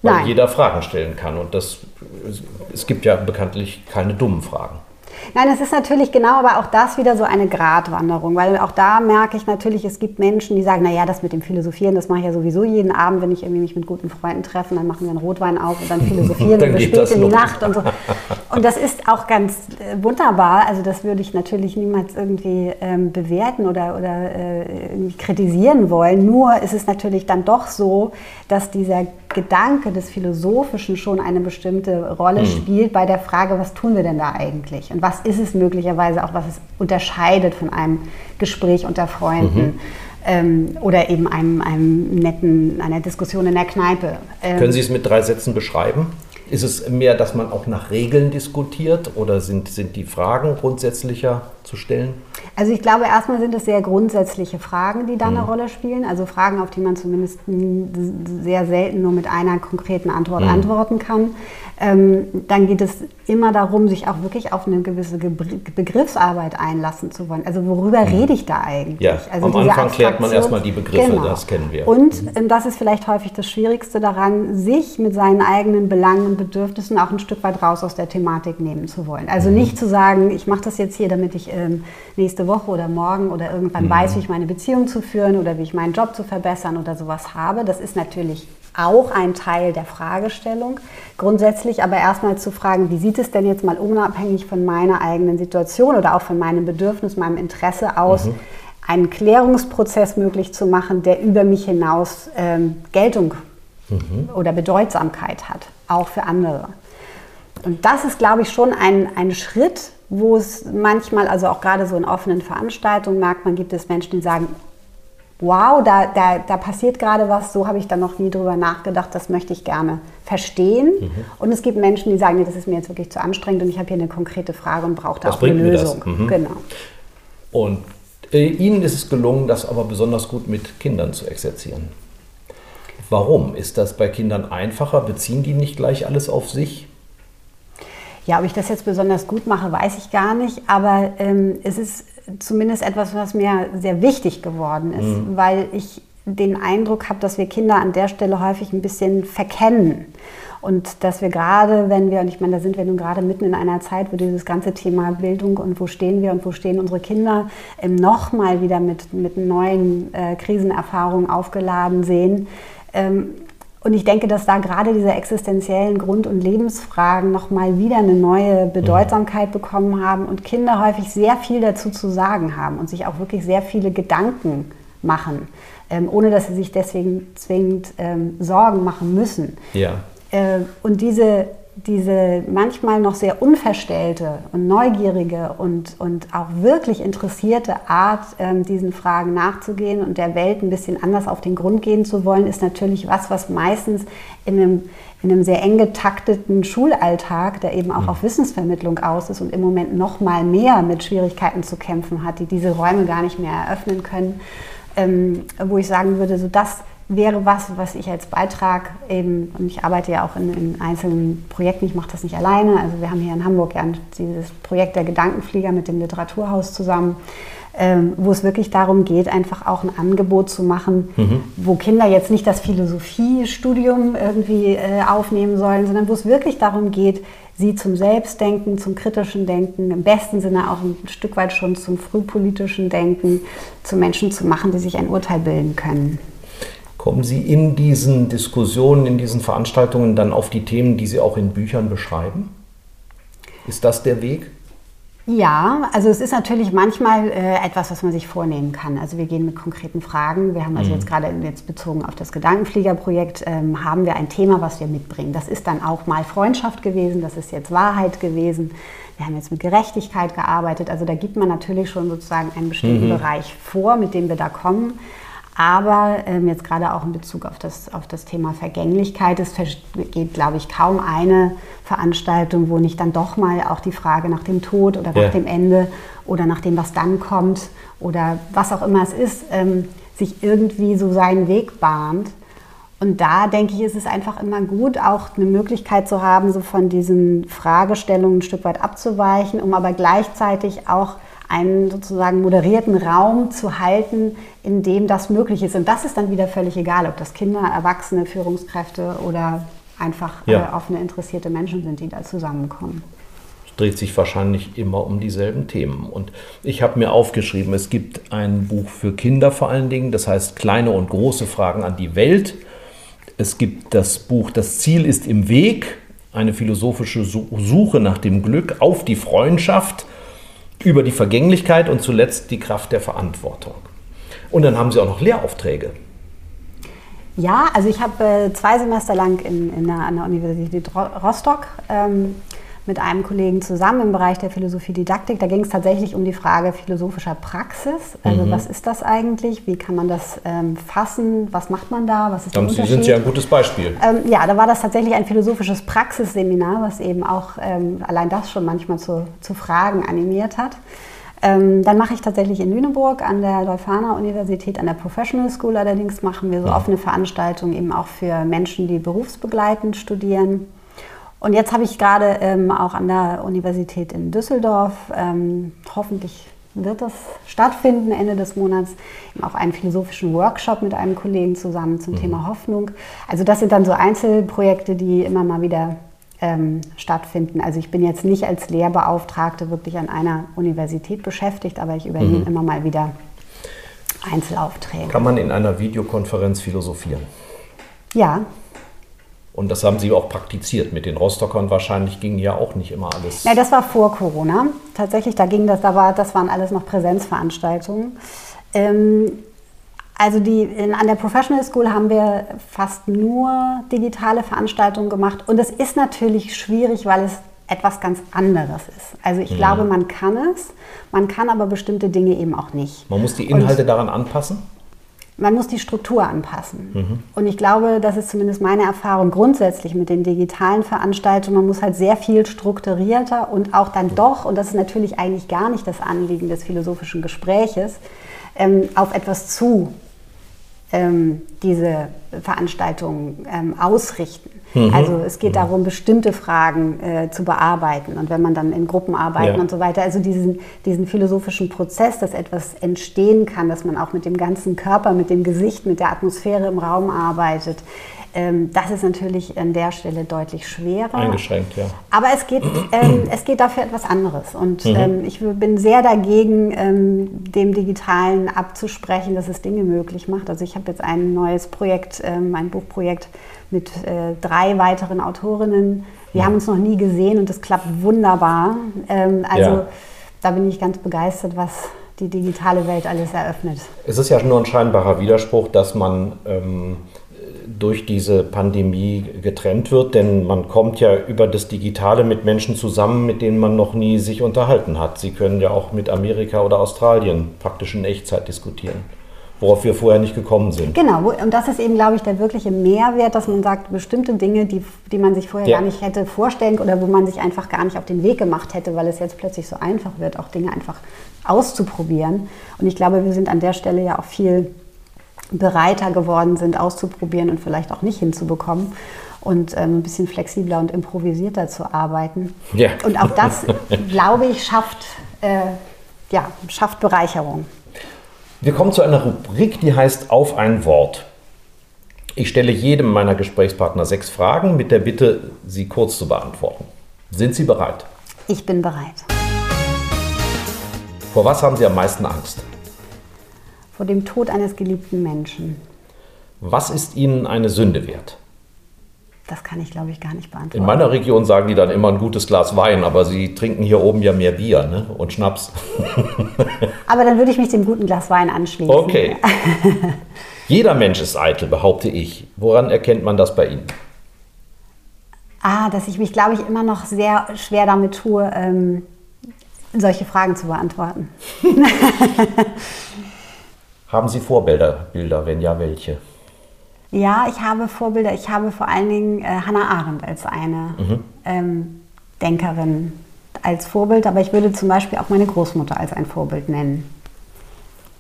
weil Nein. jeder Fragen stellen kann. Und das, es gibt ja bekanntlich keine dummen Fragen. Nein, es ist natürlich genau, aber auch das wieder so eine Gratwanderung, weil auch da merke ich natürlich, es gibt Menschen, die sagen, naja, das mit dem Philosophieren, das mache ich ja sowieso jeden Abend, wenn ich irgendwie mich mit guten Freunden treffe, dann machen wir einen Rotwein auf und dann philosophieren dann wir spät in die Nacht und so. Und das ist auch ganz äh, wunderbar, also das würde ich natürlich niemals irgendwie ähm, bewerten oder, oder äh, kritisieren wollen, nur ist es natürlich dann doch so, dass dieser Gedanke des Philosophischen schon eine bestimmte Rolle mhm. spielt bei der Frage, was tun wir denn da eigentlich? Und was ist es möglicherweise auch, was es unterscheidet von einem Gespräch unter Freunden? Mhm. Ähm, oder eben einem, einem netten, einer Diskussion in der Kneipe. Ähm, Können Sie es mit drei Sätzen beschreiben? Ist es mehr, dass man auch nach Regeln diskutiert oder sind, sind die Fragen grundsätzlicher zu stellen? Also ich glaube, erstmal sind es sehr grundsätzliche Fragen, die da mhm. eine Rolle spielen. Also Fragen, auf die man zumindest sehr selten nur mit einer konkreten Antwort mhm. antworten kann. Ähm, dann geht es immer darum, sich auch wirklich auf eine gewisse Begriffsarbeit einlassen zu wollen. Also worüber mhm. rede ich da eigentlich? Ja, also am Anfang klärt man erstmal die Begriffe, genau. das kennen wir. Und mhm. ähm, das ist vielleicht häufig das Schwierigste daran, sich mit seinen eigenen Belangen Bedürfnissen auch ein Stück weit raus aus der Thematik nehmen zu wollen. Also mhm. nicht zu sagen, ich mache das jetzt hier, damit ich ähm, nächste Woche oder morgen oder irgendwann mhm. weiß, wie ich meine Beziehung zu führen oder wie ich meinen Job zu verbessern oder sowas habe. Das ist natürlich auch ein Teil der Fragestellung. Grundsätzlich aber erstmal zu fragen, wie sieht es denn jetzt mal unabhängig von meiner eigenen Situation oder auch von meinem Bedürfnis, meinem Interesse aus, mhm. einen Klärungsprozess möglich zu machen, der über mich hinaus ähm, Geltung mhm. oder Bedeutsamkeit hat, auch für andere. Und das ist, glaube ich, schon ein, ein Schritt, wo es manchmal, also auch gerade so in offenen Veranstaltungen merkt man, gibt es Menschen, die sagen, wow, da, da, da passiert gerade was, so habe ich da noch nie drüber nachgedacht, das möchte ich gerne verstehen. Mhm. Und es gibt Menschen, die sagen, nee, das ist mir jetzt wirklich zu anstrengend und ich habe hier eine konkrete Frage und brauche da was auch eine Lösung. Mhm. Genau. Und äh, Ihnen ist es gelungen, das aber besonders gut mit Kindern zu exerzieren. Warum? Ist das bei Kindern einfacher? Beziehen die nicht gleich alles auf sich? Ja, ob ich das jetzt besonders gut mache, weiß ich gar nicht. Aber ähm, es ist zumindest etwas, was mir sehr wichtig geworden ist, mhm. weil ich den Eindruck habe, dass wir Kinder an der Stelle häufig ein bisschen verkennen. Und dass wir gerade, wenn wir, und ich meine, da sind wir nun gerade mitten in einer Zeit, wo dieses ganze Thema Bildung und wo stehen wir und wo stehen unsere Kinder ähm, nochmal wieder mit, mit neuen äh, Krisenerfahrungen aufgeladen sehen. Ähm, und ich denke, dass da gerade diese existenziellen Grund- und Lebensfragen nochmal wieder eine neue Bedeutsamkeit bekommen haben und Kinder häufig sehr viel dazu zu sagen haben und sich auch wirklich sehr viele Gedanken machen, ähm, ohne dass sie sich deswegen zwingend ähm, Sorgen machen müssen. Ja. Äh, und diese, diese manchmal noch sehr unverstellte und neugierige und, und auch wirklich interessierte Art, ähm, diesen Fragen nachzugehen und der Welt ein bisschen anders auf den Grund gehen zu wollen, ist natürlich was, was meistens in einem, in einem sehr eng getakteten Schulalltag, der eben auch mhm. auf Wissensvermittlung aus ist und im Moment noch mal mehr mit Schwierigkeiten zu kämpfen hat, die diese Räume gar nicht mehr eröffnen können, ähm, wo ich sagen würde, so das wäre was, was ich als Beitrag eben, und ich arbeite ja auch in, in, einzelnen Projekten, ich mache das nicht alleine, also wir haben hier in Hamburg ja dieses Projekt der Gedankenflieger mit dem Literaturhaus zusammen, ähm, wo es wirklich darum geht, einfach auch ein Angebot zu machen, mhm. wo Kinder jetzt nicht das Philosophiestudium irgendwie äh, aufnehmen sollen, sondern wo es wirklich darum geht, sie zum Selbstdenken, zum kritischen Denken, im besten Sinne auch ein Stück weit schon zum frühpolitischen Denken, zu Menschen zu machen, die sich ein Urteil bilden können. Kommen Sie in diesen Diskussionen, in diesen Veranstaltungen dann auf die Themen, die Sie auch in Büchern beschreiben? Ist das der Weg? Ja, also es ist natürlich manchmal äh, etwas, was man sich vornehmen kann. Also wir gehen mit konkreten Fragen. Wir haben also mhm. jetzt gerade jetzt bezogen auf das Gedankenfliegerprojekt, ähm, haben wir ein Thema, was wir mitbringen. Das ist dann auch mal Freundschaft gewesen, das ist jetzt Wahrheit gewesen. Wir haben jetzt mit Gerechtigkeit gearbeitet. Also da gibt man natürlich schon sozusagen einen bestimmten mhm. Bereich vor, mit dem wir da kommen. Aber ähm, jetzt gerade auch in Bezug auf das, auf das Thema Vergänglichkeit, es geht, glaube ich, kaum eine Veranstaltung, wo nicht dann doch mal auch die Frage nach dem Tod oder nach ja. dem Ende oder nach dem, was dann kommt oder was auch immer es ist, ähm, sich irgendwie so seinen Weg bahnt. Und da denke ich, ist es einfach immer gut, auch eine Möglichkeit zu haben, so von diesen Fragestellungen ein Stück weit abzuweichen, um aber gleichzeitig auch einen sozusagen moderierten Raum zu halten, in dem das möglich ist. Und das ist dann wieder völlig egal, ob das Kinder, Erwachsene, Führungskräfte oder einfach ja. äh, offene, interessierte Menschen sind, die da zusammenkommen. Es dreht sich wahrscheinlich immer um dieselben Themen. Und ich habe mir aufgeschrieben, es gibt ein Buch für Kinder vor allen Dingen, das heißt Kleine und große Fragen an die Welt. Es gibt das Buch Das Ziel ist im Weg, eine philosophische Suche nach dem Glück auf die Freundschaft über die Vergänglichkeit und zuletzt die Kraft der Verantwortung. Und dann haben Sie auch noch Lehraufträge. Ja, also ich habe äh, zwei Semester lang in, in der, an der Universität Rostock ähm, mit einem Kollegen zusammen im Bereich der Philosophie-Didaktik. Da ging es tatsächlich um die Frage philosophischer Praxis. Also mhm. was ist das eigentlich? Wie kann man das ähm, fassen? Was macht man da? Was ist Dann Sie sind ja ein gutes Beispiel. Ähm, ja, da war das tatsächlich ein philosophisches Praxisseminar, was eben auch ähm, allein das schon manchmal zu, zu Fragen animiert hat. Ähm, dann mache ich tatsächlich in Lüneburg an der Leuphana Universität, an der Professional School allerdings, machen wir so ja. offene Veranstaltungen eben auch für Menschen, die berufsbegleitend studieren. Und jetzt habe ich gerade ähm, auch an der Universität in Düsseldorf, ähm, hoffentlich wird das stattfinden Ende des Monats, auch einen philosophischen Workshop mit einem Kollegen zusammen zum mhm. Thema Hoffnung. Also das sind dann so Einzelprojekte, die immer mal wieder ähm, stattfinden. Also ich bin jetzt nicht als Lehrbeauftragte wirklich an einer Universität beschäftigt, aber ich übernehme mhm. immer mal wieder Einzelaufträge. Kann man in einer Videokonferenz philosophieren? Ja, und das haben Sie auch praktiziert. Mit den Rostockern wahrscheinlich ging ja auch nicht immer alles. Ja, das war vor Corona. Tatsächlich, da ging das, da war, das waren alles noch Präsenzveranstaltungen. Ähm, also die, in, an der Professional School haben wir fast nur digitale Veranstaltungen gemacht. Und es ist natürlich schwierig, weil es etwas ganz anderes ist. Also ich mhm. glaube, man kann es, man kann aber bestimmte Dinge eben auch nicht. Man muss die Inhalte Und, daran anpassen? Man muss die Struktur anpassen. Mhm. Und ich glaube, das ist zumindest meine Erfahrung grundsätzlich mit den digitalen Veranstaltungen. Man muss halt sehr viel strukturierter und auch dann doch, und das ist natürlich eigentlich gar nicht das Anliegen des philosophischen Gespräches, ähm, auf etwas zu ähm, diese Veranstaltungen ähm, ausrichten. Mhm. Also es geht mhm. darum, bestimmte Fragen äh, zu bearbeiten und wenn man dann in Gruppen arbeitet ja. und so weiter, also diesen, diesen philosophischen Prozess, dass etwas entstehen kann, dass man auch mit dem ganzen Körper, mit dem Gesicht, mit der Atmosphäre im Raum arbeitet, ähm, das ist natürlich an der Stelle deutlich schwerer. Eingeschränkt, ja. Aber es geht, ähm, es geht dafür etwas anderes. Und mhm. ähm, ich bin sehr dagegen, ähm, dem Digitalen abzusprechen, dass es Dinge möglich macht. Also ich habe jetzt ein neues Projekt, ähm, ein Buchprojekt mit äh, drei weiteren Autorinnen. Wir mhm. haben uns noch nie gesehen und es klappt wunderbar. Ähm, also ja. da bin ich ganz begeistert, was die digitale Welt alles eröffnet. Es ist ja nur ein scheinbarer Widerspruch, dass man ähm, durch diese Pandemie getrennt wird, denn man kommt ja über das Digitale mit Menschen zusammen, mit denen man noch nie sich unterhalten hat. Sie können ja auch mit Amerika oder Australien praktisch in Echtzeit diskutieren, worauf wir vorher nicht gekommen sind. Genau, und das ist eben, glaube ich, der wirkliche Mehrwert, dass man sagt, bestimmte Dinge, die, die man sich vorher ja. gar nicht hätte vorstellen oder wo man sich einfach gar nicht auf den Weg gemacht hätte, weil es jetzt plötzlich so einfach wird, auch Dinge einfach auszuprobieren. Und ich glaube, wir sind an der Stelle ja auch viel bereiter geworden sind, auszuprobieren und vielleicht auch nicht hinzubekommen und ähm, ein bisschen flexibler und improvisierter zu arbeiten. Ja. Und auch das, glaube ich, schafft, äh, ja, schafft Bereicherung. Wir kommen zu einer Rubrik, die heißt Auf ein Wort. Ich stelle jedem meiner Gesprächspartner sechs Fragen mit der Bitte, sie kurz zu beantworten. Sind Sie bereit? Ich bin bereit. Vor was haben Sie am meisten Angst? vor dem Tod eines geliebten Menschen. Was ist Ihnen eine Sünde wert? Das kann ich, glaube ich, gar nicht beantworten. In meiner Region sagen die dann immer ein gutes Glas Wein, aber sie trinken hier oben ja mehr Bier ne? und Schnaps. aber dann würde ich mich dem guten Glas Wein anschließen. Okay. Jeder Mensch ist eitel, behaupte ich. Woran erkennt man das bei Ihnen? Ah, dass ich mich, glaube ich, immer noch sehr schwer damit tue, ähm, solche Fragen zu beantworten. Haben Sie Vorbilder, Bilder, wenn ja, welche? Ja, ich habe Vorbilder. Ich habe vor allen Dingen äh, Hannah Arendt als eine mhm. ähm, Denkerin als Vorbild, aber ich würde zum Beispiel auch meine Großmutter als ein Vorbild nennen.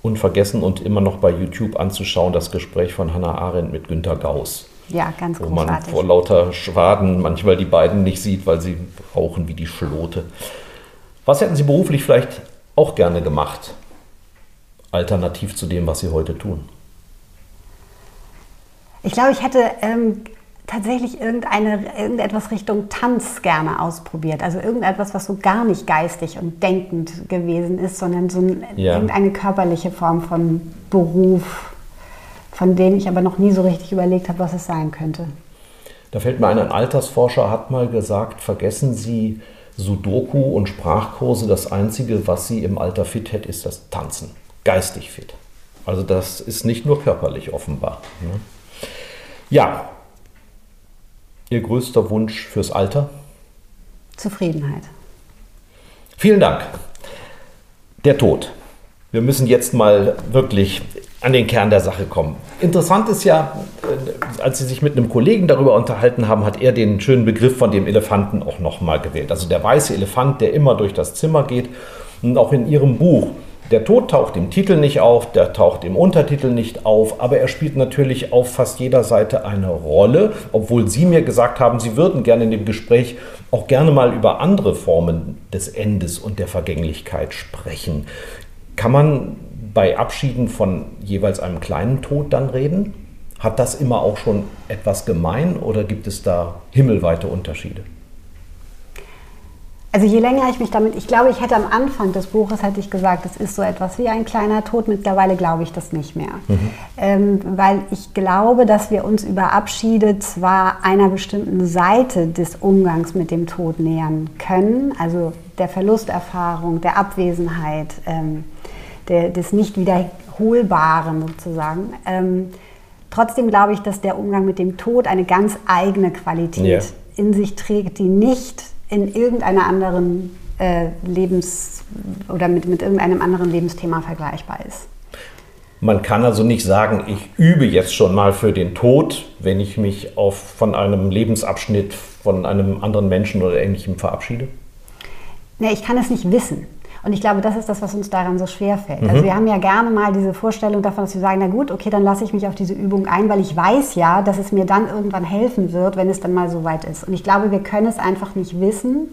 Unvergessen und immer noch bei YouTube anzuschauen, das Gespräch von Hannah Arendt mit Günter Gauss. Ja, ganz Wo man vor lauter Schwaden manchmal die beiden nicht sieht, weil sie rauchen wie die Schlote. Was hätten Sie beruflich vielleicht auch gerne gemacht? alternativ zu dem, was Sie heute tun? Ich glaube, ich hätte ähm, tatsächlich irgendeine, irgendetwas Richtung Tanz gerne ausprobiert. Also irgendetwas, was so gar nicht geistig und denkend gewesen ist, sondern so ein, ja. irgendeine körperliche Form von Beruf, von dem ich aber noch nie so richtig überlegt habe, was es sein könnte. Da fällt mir ein, ein Altersforscher hat mal gesagt, vergessen Sie Sudoku und Sprachkurse, das Einzige, was Sie im Alter fit hätte, ist das Tanzen geistig fit. Also das ist nicht nur körperlich offenbar. Ne? Ja, Ihr größter Wunsch fürs Alter? Zufriedenheit. Vielen Dank. Der Tod. Wir müssen jetzt mal wirklich an den Kern der Sache kommen. Interessant ist ja, äh, als Sie sich mit einem Kollegen darüber unterhalten haben, hat er den schönen Begriff von dem Elefanten auch nochmal gewählt. Also der weiße Elefant, der immer durch das Zimmer geht. Und auch in Ihrem Buch der Tod taucht im Titel nicht auf, der taucht im Untertitel nicht auf, aber er spielt natürlich auf fast jeder Seite eine Rolle, obwohl Sie mir gesagt haben, Sie würden gerne in dem Gespräch auch gerne mal über andere Formen des Endes und der Vergänglichkeit sprechen. Kann man bei Abschieden von jeweils einem kleinen Tod dann reden? Hat das immer auch schon etwas gemein oder gibt es da himmelweite Unterschiede? Also je länger ich mich damit, ich glaube, ich hätte am Anfang des Buches hätte ich gesagt, es ist so etwas wie ein kleiner Tod. Mittlerweile glaube ich das nicht mehr, mhm. ähm, weil ich glaube, dass wir uns über Abschiede zwar einer bestimmten Seite des Umgangs mit dem Tod nähern können, also der Verlusterfahrung, der Abwesenheit, ähm, der, des nicht wiederholbaren sozusagen. Ähm, trotzdem glaube ich, dass der Umgang mit dem Tod eine ganz eigene Qualität yeah. in sich trägt, die nicht in irgendeiner anderen äh, Lebens- oder mit, mit irgendeinem anderen Lebensthema vergleichbar ist. Man kann also nicht sagen, ich übe jetzt schon mal für den Tod, wenn ich mich auf, von einem Lebensabschnitt, von einem anderen Menschen oder ähnlichem verabschiede? Nee, ich kann es nicht wissen. Und ich glaube, das ist das, was uns daran so schwer fällt. Mhm. Also wir haben ja gerne mal diese Vorstellung davon, dass wir sagen, na gut, okay, dann lasse ich mich auf diese Übung ein, weil ich weiß ja, dass es mir dann irgendwann helfen wird, wenn es dann mal so weit ist. Und ich glaube, wir können es einfach nicht wissen.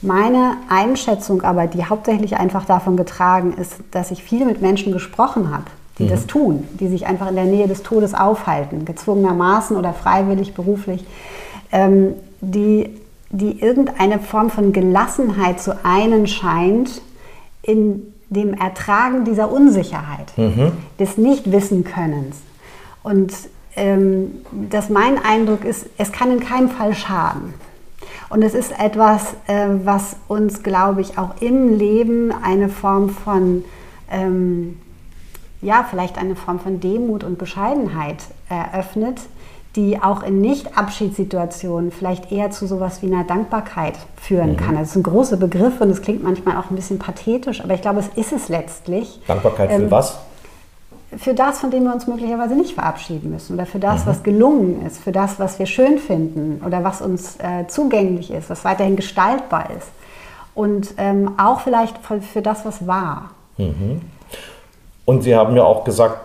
Meine Einschätzung aber, die hauptsächlich einfach davon getragen ist, dass ich viel mit Menschen gesprochen habe, die mhm. das tun, die sich einfach in der Nähe des Todes aufhalten, gezwungenermaßen oder freiwillig, beruflich, ähm, die, die irgendeine Form von Gelassenheit zu einen scheint in dem Ertragen dieser Unsicherheit, mhm. des Nichtwissenkönnens. Und ähm, dass mein Eindruck ist, es kann in keinem Fall schaden. Und es ist etwas, äh, was uns, glaube ich, auch im Leben eine Form von ähm, ja, vielleicht eine Form von Demut und Bescheidenheit eröffnet, die auch in Nicht-Abschiedssituationen vielleicht eher zu sowas wie einer Dankbarkeit führen mhm. kann. Das ist ein großer Begriff und es klingt manchmal auch ein bisschen pathetisch, aber ich glaube, es ist es letztlich. Dankbarkeit für ähm, was? Für das, von dem wir uns möglicherweise nicht verabschieden müssen oder für das, mhm. was gelungen ist, für das, was wir schön finden oder was uns äh, zugänglich ist, was weiterhin gestaltbar ist und ähm, auch vielleicht für, für das, was war. Mhm. Und Sie haben ja auch gesagt,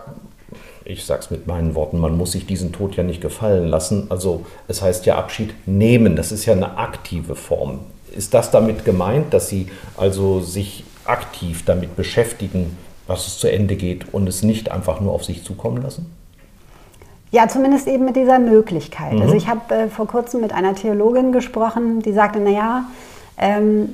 ich sage es mit meinen Worten, man muss sich diesen Tod ja nicht gefallen lassen. Also es heißt ja Abschied nehmen, das ist ja eine aktive Form. Ist das damit gemeint, dass Sie also sich aktiv damit beschäftigen, dass es zu Ende geht und es nicht einfach nur auf sich zukommen lassen? Ja, zumindest eben mit dieser Möglichkeit. Mhm. Also ich habe äh, vor kurzem mit einer Theologin gesprochen, die sagte, naja, ähm,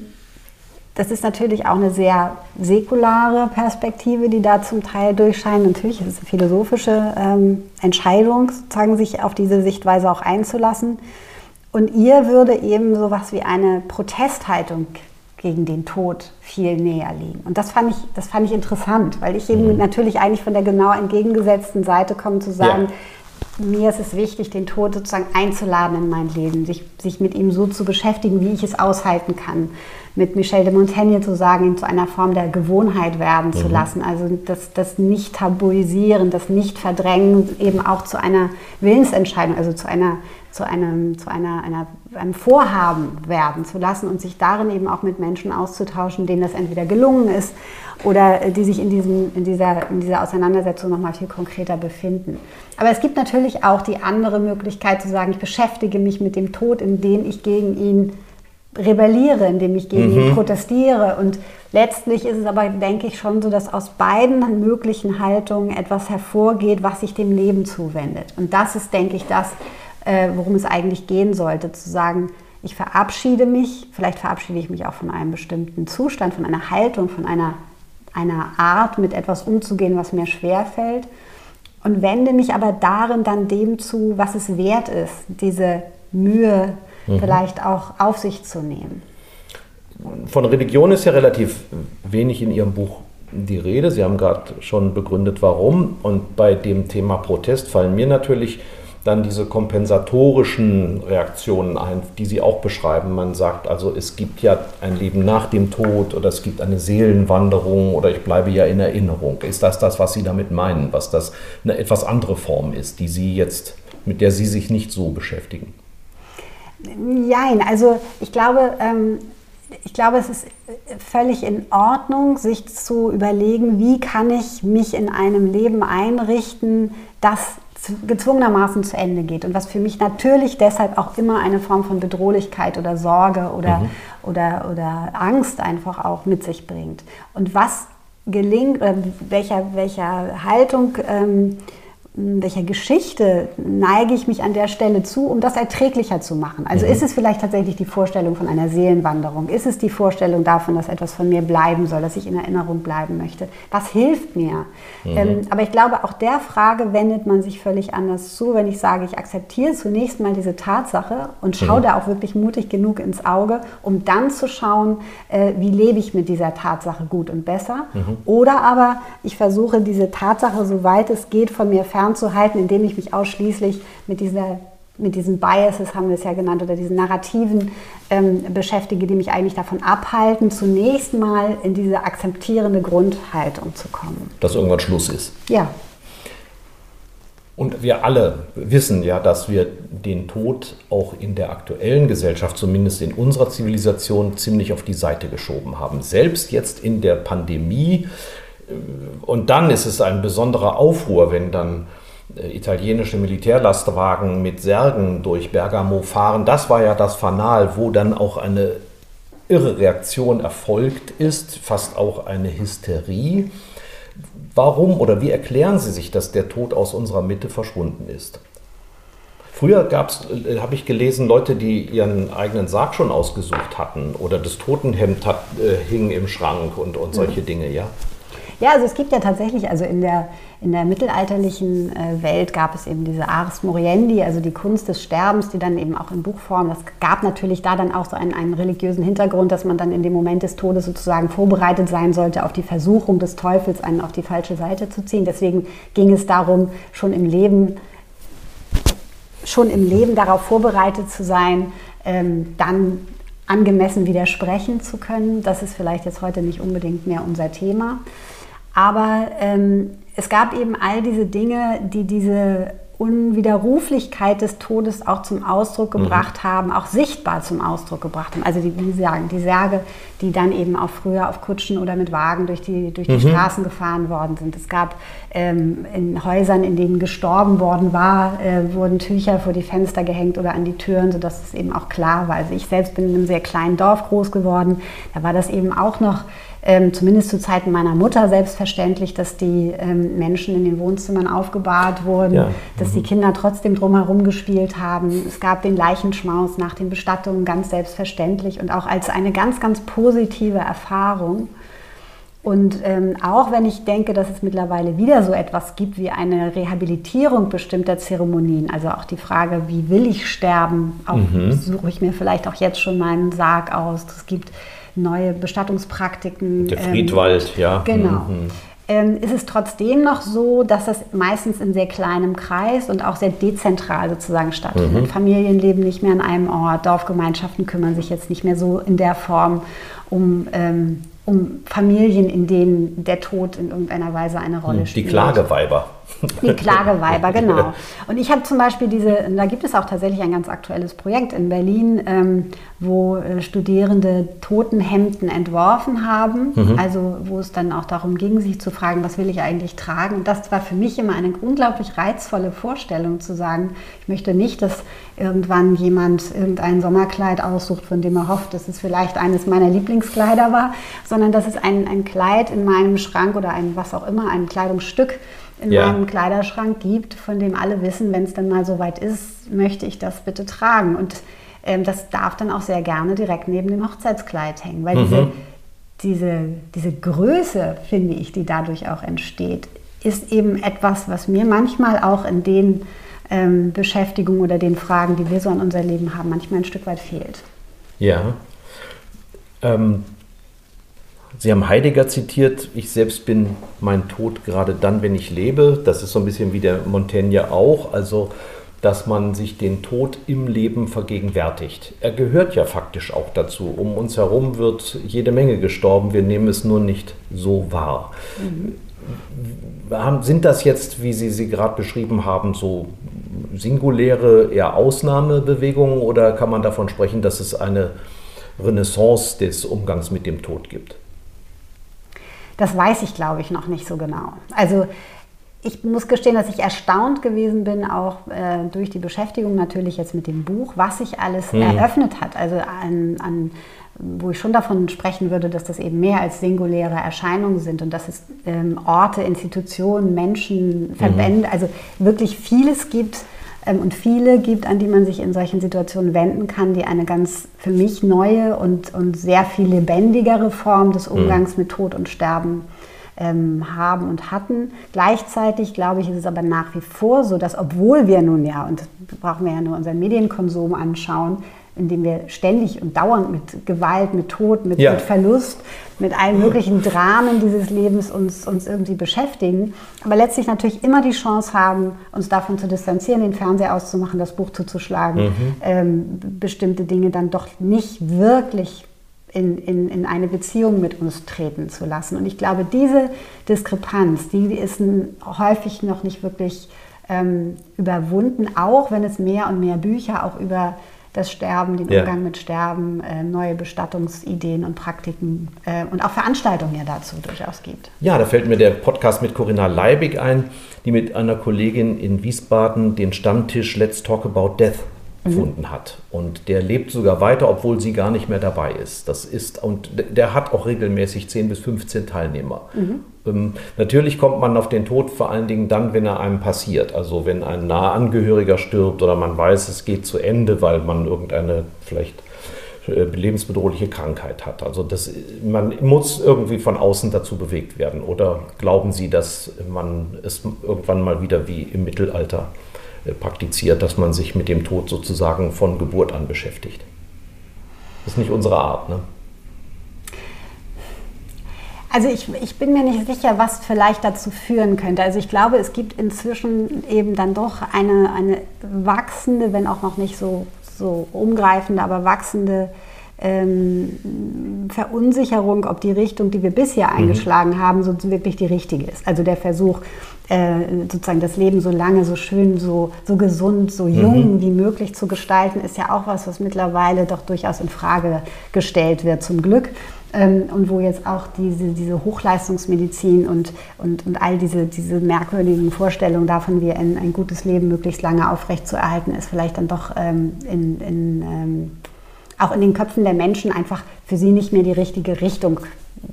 das ist natürlich auch eine sehr säkulare Perspektive, die da zum Teil durchscheint. Natürlich ist es eine philosophische ähm, Entscheidung, sozusagen sich auf diese Sichtweise auch einzulassen. Und ihr würde eben so etwas wie eine Protesthaltung gegen den Tod viel näher liegen. Und das fand ich, das fand ich interessant, weil ich eben mhm. natürlich eigentlich von der genau entgegengesetzten Seite komme, zu sagen, ja. mir ist es wichtig, den Tod sozusagen einzuladen in mein Leben, sich, sich mit ihm so zu beschäftigen, wie ich es aushalten kann mit Michel de Montaigne zu sagen, ihn zu einer Form der Gewohnheit werden mhm. zu lassen. Also das, das Nicht-Tabuisieren, das Nicht-Verdrängen eben auch zu einer Willensentscheidung, also zu einer zu einem, zu einer, einer, einem Vorhaben werden zu lassen und sich darin eben auch mit Menschen auszutauschen, denen das entweder gelungen ist oder die sich in, diesem, in, dieser, in dieser Auseinandersetzung nochmal viel konkreter befinden. Aber es gibt natürlich auch die andere Möglichkeit zu sagen, ich beschäftige mich mit dem Tod, indem ich gegen ihn rebelliere, indem ich gegen mhm. ihn protestiere. Und letztlich ist es aber, denke ich, schon so, dass aus beiden möglichen Haltungen etwas hervorgeht, was sich dem Leben zuwendet. Und das ist, denke ich, das, äh, worum es eigentlich gehen sollte, zu sagen, ich verabschiede mich, vielleicht verabschiede ich mich auch von einem bestimmten Zustand, von einer Haltung, von einer, einer Art, mit etwas umzugehen, was mir schwerfällt und wende mich aber darin dann dem zu, was es wert ist, diese Mühe mhm. vielleicht auch auf sich zu nehmen. Von Religion ist ja relativ wenig in Ihrem Buch die Rede. Sie haben gerade schon begründet, warum. Und bei dem Thema Protest fallen mir natürlich dann diese kompensatorischen Reaktionen ein, die Sie auch beschreiben. Man sagt also, es gibt ja ein Leben nach dem Tod oder es gibt eine Seelenwanderung oder ich bleibe ja in Erinnerung. Ist das das, was Sie damit meinen, was das eine etwas andere Form ist, die Sie jetzt, mit der Sie sich nicht so beschäftigen? Nein, also ich glaube, ähm, ich glaube, es ist völlig in Ordnung, sich zu überlegen, wie kann ich mich in einem Leben einrichten, das gezwungenermaßen zu Ende geht und was für mich natürlich deshalb auch immer eine Form von Bedrohlichkeit oder Sorge oder, mhm. oder, oder Angst einfach auch mit sich bringt. Und was gelingt oder welcher, welcher Haltung ähm, welcher Geschichte neige ich mich an der Stelle zu, um das erträglicher zu machen? Also mhm. ist es vielleicht tatsächlich die Vorstellung von einer Seelenwanderung? Ist es die Vorstellung davon, dass etwas von mir bleiben soll, dass ich in Erinnerung bleiben möchte? Was hilft mir? Mhm. Ähm, aber ich glaube, auch der Frage wendet man sich völlig anders zu, wenn ich sage, ich akzeptiere zunächst mal diese Tatsache und schaue mhm. da auch wirklich mutig genug ins Auge, um dann zu schauen, äh, wie lebe ich mit dieser Tatsache gut und besser. Mhm. Oder aber ich versuche diese Tatsache, soweit es geht, von mir fern fernzuhalten, indem ich mich ausschließlich mit dieser mit diesen Biases, haben wir es ja genannt, oder diesen Narrativen ähm, beschäftige, die mich eigentlich davon abhalten, zunächst mal in diese akzeptierende Grundhaltung zu kommen. Dass irgendwann Schluss ist. Ja. Und wir alle wissen ja, dass wir den Tod auch in der aktuellen Gesellschaft, zumindest in unserer Zivilisation, ziemlich auf die Seite geschoben haben. Selbst jetzt in der Pandemie. Und dann ist es ein besonderer Aufruhr, wenn dann äh, italienische Militärlastwagen mit Särgen durch Bergamo fahren. Das war ja das Fanal, wo dann auch eine irre Reaktion erfolgt ist, fast auch eine Hysterie. Warum oder wie erklären Sie sich, dass der Tod aus unserer Mitte verschwunden ist? Früher gab es, äh, habe ich gelesen, Leute, die ihren eigenen Sarg schon ausgesucht hatten oder das Totenhemd hat, äh, hing im Schrank und, und solche mhm. Dinge, ja? Ja, also es gibt ja tatsächlich, also in der, in der mittelalterlichen äh, Welt gab es eben diese Ars Moriendi, also die Kunst des Sterbens, die dann eben auch in Buchform, das gab natürlich da dann auch so einen, einen religiösen Hintergrund, dass man dann in dem Moment des Todes sozusagen vorbereitet sein sollte auf die Versuchung des Teufels, einen auf die falsche Seite zu ziehen. Deswegen ging es darum, schon im Leben, schon im Leben darauf vorbereitet zu sein, ähm, dann angemessen widersprechen zu können. Das ist vielleicht jetzt heute nicht unbedingt mehr unser Thema. Aber ähm, es gab eben all diese Dinge, die diese Unwiderruflichkeit des Todes auch zum Ausdruck mhm. gebracht mhm. haben, auch sichtbar zum Ausdruck gebracht haben. Also die, die, Särge, die Särge, die dann eben auch früher auf Kutschen oder mit Wagen durch die, durch die mhm. Straßen gefahren worden sind. Es gab ähm, in Häusern, in denen gestorben worden war, äh, wurden Tücher vor die Fenster gehängt oder an die Türen, sodass es eben auch klar war. Also ich selbst bin in einem sehr kleinen Dorf groß geworden. Da war das eben auch noch ähm, zumindest zu Zeiten meiner Mutter selbstverständlich, dass die ähm, Menschen in den Wohnzimmern aufgebahrt wurden, ja. dass mhm. die Kinder trotzdem drumherum gespielt haben. Es gab den Leichenschmaus nach den Bestattungen ganz selbstverständlich und auch als eine ganz, ganz positive Erfahrung. Und ähm, auch wenn ich denke, dass es mittlerweile wieder so etwas gibt wie eine Rehabilitierung bestimmter Zeremonien, also auch die Frage, wie will ich sterben, auch mhm. suche ich mir vielleicht auch jetzt schon meinen Sarg aus. Es gibt neue Bestattungspraktiken. Der Friedwald, ähm, ja. Genau. Mhm. Ähm, ist es trotzdem noch so, dass das meistens in sehr kleinem Kreis und auch sehr dezentral sozusagen stattfindet. Mhm. Familien leben nicht mehr an einem Ort, Dorfgemeinschaften kümmern sich jetzt nicht mehr so in der Form um, ähm, um Familien, in denen der Tod in irgendeiner Weise eine Rolle hm, spielt. Die Klageweiber. Die Klageweiber, genau. Und ich habe zum Beispiel diese, da gibt es auch tatsächlich ein ganz aktuelles Projekt in Berlin, ähm, wo äh, Studierende Totenhemden entworfen haben. Mhm. Also wo es dann auch darum ging, sich zu fragen, was will ich eigentlich tragen. Und das war für mich immer eine unglaublich reizvolle Vorstellung zu sagen, ich möchte nicht, dass irgendwann jemand irgendein Sommerkleid aussucht, von dem er hofft, dass es vielleicht eines meiner Lieblingskleider war, sondern dass es ein, ein Kleid in meinem Schrank oder ein was auch immer, ein Kleidungsstück in ja. meinem Kleiderschrank gibt, von dem alle wissen, wenn es dann mal so weit ist, möchte ich das bitte tragen. Und ähm, das darf dann auch sehr gerne direkt neben dem Hochzeitskleid hängen, weil mhm. diese, diese, diese Größe, finde ich, die dadurch auch entsteht, ist eben etwas, was mir manchmal auch in den ähm, Beschäftigungen oder den Fragen, die wir so an unser Leben haben, manchmal ein Stück weit fehlt. Ja. Ähm, Sie haben Heidegger zitiert, ich selbst bin mein Tod gerade dann, wenn ich lebe. Das ist so ein bisschen wie der Montaigne auch, also dass man sich den Tod im Leben vergegenwärtigt. Er gehört ja faktisch auch dazu. Um uns herum wird jede Menge gestorben, wir nehmen es nur nicht so wahr. Mhm. Sind das jetzt, wie Sie sie gerade beschrieben haben, so singuläre, eher Ausnahmebewegungen oder kann man davon sprechen, dass es eine Renaissance des Umgangs mit dem Tod gibt? Das weiß ich, glaube ich, noch nicht so genau. Also ich muss gestehen, dass ich erstaunt gewesen bin, auch äh, durch die Beschäftigung natürlich jetzt mit dem Buch, was sich alles hm. eröffnet hat. Also an, an, wo ich schon davon sprechen würde, dass das eben mehr als singuläre Erscheinungen sind und dass es ähm, Orte, Institutionen, Menschen, Verbände, mhm. also wirklich vieles gibt, und viele gibt, an die man sich in solchen Situationen wenden kann, die eine ganz für mich neue und, und sehr viel lebendigere Form des mhm. Umgangs mit Tod und Sterben ähm, haben und hatten. Gleichzeitig, glaube ich, ist es aber nach wie vor so, dass obwohl wir nun ja, und brauchen wir ja nur unseren Medienkonsum anschauen, indem wir ständig und dauernd mit Gewalt, mit Tod, mit, ja. mit Verlust, mit allen möglichen Dramen dieses Lebens uns, uns irgendwie beschäftigen, aber letztlich natürlich immer die Chance haben, uns davon zu distanzieren, den Fernseher auszumachen, das Buch zuzuschlagen, mhm. ähm, bestimmte Dinge dann doch nicht wirklich in, in, in eine Beziehung mit uns treten zu lassen. Und ich glaube, diese Diskrepanz, die ist häufig noch nicht wirklich ähm, überwunden, auch wenn es mehr und mehr Bücher auch über das Sterben, den Umgang ja. mit Sterben, äh, neue Bestattungsideen und Praktiken äh, und auch Veranstaltungen ja dazu durchaus gibt. Ja, da fällt mir der Podcast mit Corinna Leibig ein, die mit einer Kollegin in Wiesbaden den Stammtisch Let's Talk About Death gefunden mhm. hat. Und der lebt sogar weiter, obwohl sie gar nicht mehr dabei ist. Das ist und der hat auch regelmäßig 10 bis 15 Teilnehmer. Mhm. Ähm, natürlich kommt man auf den Tod vor allen Dingen dann, wenn er einem passiert. Also wenn ein naher Angehöriger stirbt oder man weiß, es geht zu Ende, weil man irgendeine vielleicht äh, lebensbedrohliche Krankheit hat. Also das, man muss irgendwie von außen dazu bewegt werden. Oder glauben Sie, dass man es irgendwann mal wieder wie im Mittelalter äh, praktiziert, dass man sich mit dem Tod sozusagen von Geburt an beschäftigt? Das ist nicht unsere Art. Ne? Also ich, ich bin mir nicht sicher, was vielleicht dazu führen könnte. Also ich glaube, es gibt inzwischen eben dann doch eine, eine wachsende, wenn auch noch nicht so, so umgreifende, aber wachsende ähm, Verunsicherung, ob die Richtung, die wir bisher mhm. eingeschlagen haben, so wirklich die richtige ist. Also der Versuch, äh, sozusagen das Leben so lange, so schön, so, so gesund, so jung mhm. wie möglich zu gestalten, ist ja auch was, was mittlerweile doch durchaus in Frage gestellt wird, zum Glück. Ähm, und wo jetzt auch diese, diese Hochleistungsmedizin und, und, und all diese, diese merkwürdigen Vorstellungen davon, wie ein, ein gutes Leben möglichst lange aufrechtzuerhalten ist, vielleicht dann doch ähm, in, in, ähm, auch in den Köpfen der Menschen einfach für sie nicht mehr die richtige Richtung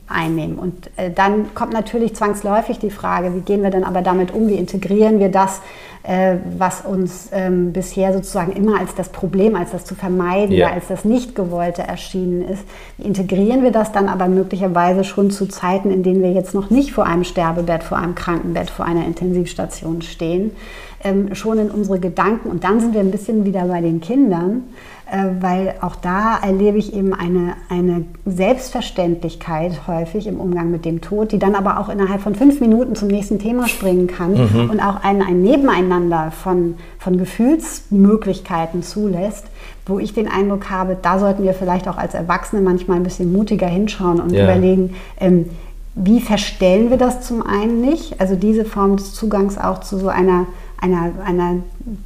einnehmen. Und äh, dann kommt natürlich zwangsläufig die Frage, wie gehen wir denn aber damit um, wie integrieren wir das, äh, was uns ähm, bisher sozusagen immer als das Problem, als das zu vermeiden, ja. als das Nicht-Gewollte erschienen ist. Wie integrieren wir das dann aber möglicherweise schon zu Zeiten, in denen wir jetzt noch nicht vor einem Sterbebett, vor einem Krankenbett, vor einer Intensivstation stehen, ähm, schon in unsere Gedanken. Und dann sind wir ein bisschen wieder bei den Kindern weil auch da erlebe ich eben eine, eine Selbstverständlichkeit häufig im Umgang mit dem Tod, die dann aber auch innerhalb von fünf Minuten zum nächsten Thema springen kann mhm. und auch ein, ein Nebeneinander von, von Gefühlsmöglichkeiten zulässt, wo ich den Eindruck habe, da sollten wir vielleicht auch als Erwachsene manchmal ein bisschen mutiger hinschauen und ja. überlegen, ähm, wie verstellen wir das zum einen nicht, also diese Form des Zugangs auch zu so einer einer, einer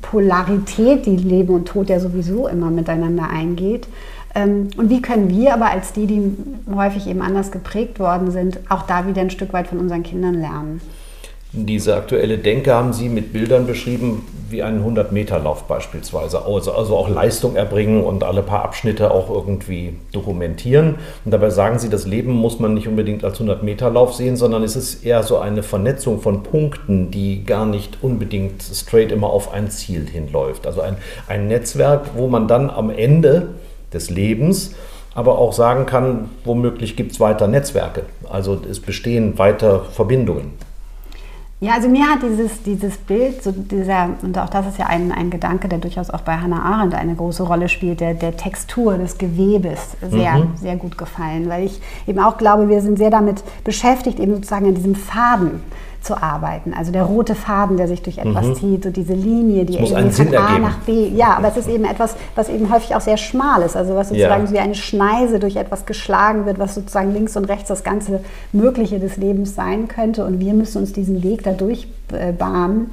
Polarität, die Leben und Tod ja sowieso immer miteinander eingeht. Ähm, und wie können wir aber als die, die häufig eben anders geprägt worden sind, auch da wieder ein Stück weit von unseren Kindern lernen? Diese aktuelle Denke haben Sie mit Bildern beschrieben, wie einen 100-Meter-Lauf beispielsweise. Also, also auch Leistung erbringen und alle paar Abschnitte auch irgendwie dokumentieren. Und dabei sagen Sie, das Leben muss man nicht unbedingt als 100-Meter-Lauf sehen, sondern es ist eher so eine Vernetzung von Punkten, die gar nicht unbedingt straight immer auf ein Ziel hinläuft. Also ein, ein Netzwerk, wo man dann am Ende des Lebens aber auch sagen kann, womöglich gibt es weiter Netzwerke. Also es bestehen weiter Verbindungen. Ja, also mir hat dieses, dieses Bild, so dieser, und auch das ist ja ein, ein Gedanke, der durchaus auch bei Hannah Arendt eine große Rolle spielt, der, der Textur des Gewebes sehr, mhm. sehr gut gefallen, weil ich eben auch glaube, wir sind sehr damit beschäftigt, eben sozusagen an diesem Faden zu arbeiten. Also der rote Faden, der sich durch etwas mhm. zieht, so diese Linie, die irgendwie von A ergeben. nach B. Ja, aber es ist eben etwas, was eben häufig auch sehr schmal ist. Also was sozusagen ja. wie eine Schneise durch etwas geschlagen wird, was sozusagen links und rechts das ganze Mögliche des Lebens sein könnte. Und wir müssen uns diesen Weg dadurch äh, bahnen.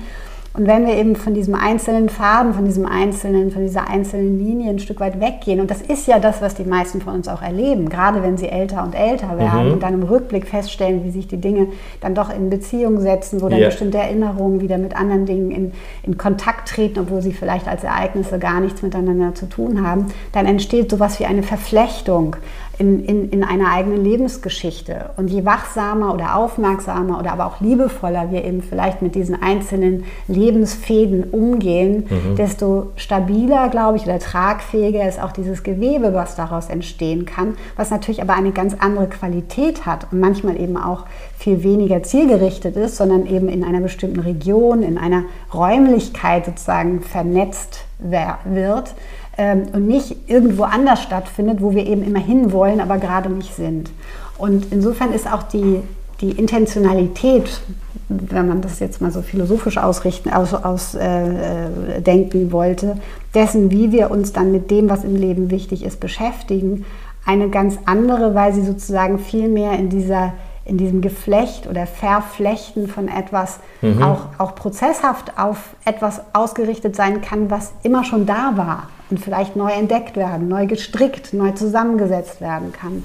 Und wenn wir eben von diesem einzelnen Faden, von diesem einzelnen, von dieser einzelnen Linie ein Stück weit weggehen, und das ist ja das, was die meisten von uns auch erleben, gerade wenn sie älter und älter werden mhm. und dann im Rückblick feststellen, wie sich die Dinge dann doch in Beziehung setzen, wo dann yeah. bestimmte Erinnerungen wieder mit anderen Dingen in, in Kontakt treten, obwohl sie vielleicht als Ereignisse gar nichts miteinander zu tun haben, dann entsteht sowas wie eine Verflechtung in, in, in einer eigenen Lebensgeschichte. Und je wachsamer oder aufmerksamer oder aber auch liebevoller wir eben vielleicht mit diesen einzelnen Lebensfäden umgehen, mhm. desto stabiler, glaube ich, oder tragfähiger ist auch dieses Gewebe, was daraus entstehen kann, was natürlich aber eine ganz andere Qualität hat und manchmal eben auch viel weniger zielgerichtet ist, sondern eben in einer bestimmten Region, in einer Räumlichkeit sozusagen vernetzt wird ähm, und nicht irgendwo anders stattfindet, wo wir eben immer hinwollen, aber gerade nicht sind. Und insofern ist auch die, die Intentionalität, wenn man das jetzt mal so philosophisch ausrichten, ausdenken aus, äh, äh wollte, dessen, wie wir uns dann mit dem, was im Leben wichtig ist, beschäftigen, eine ganz andere, weil sie sozusagen viel mehr in dieser in diesem Geflecht oder Verflechten von etwas mhm. auch, auch prozesshaft auf etwas ausgerichtet sein kann, was immer schon da war und vielleicht neu entdeckt werden, neu gestrickt, neu zusammengesetzt werden kann.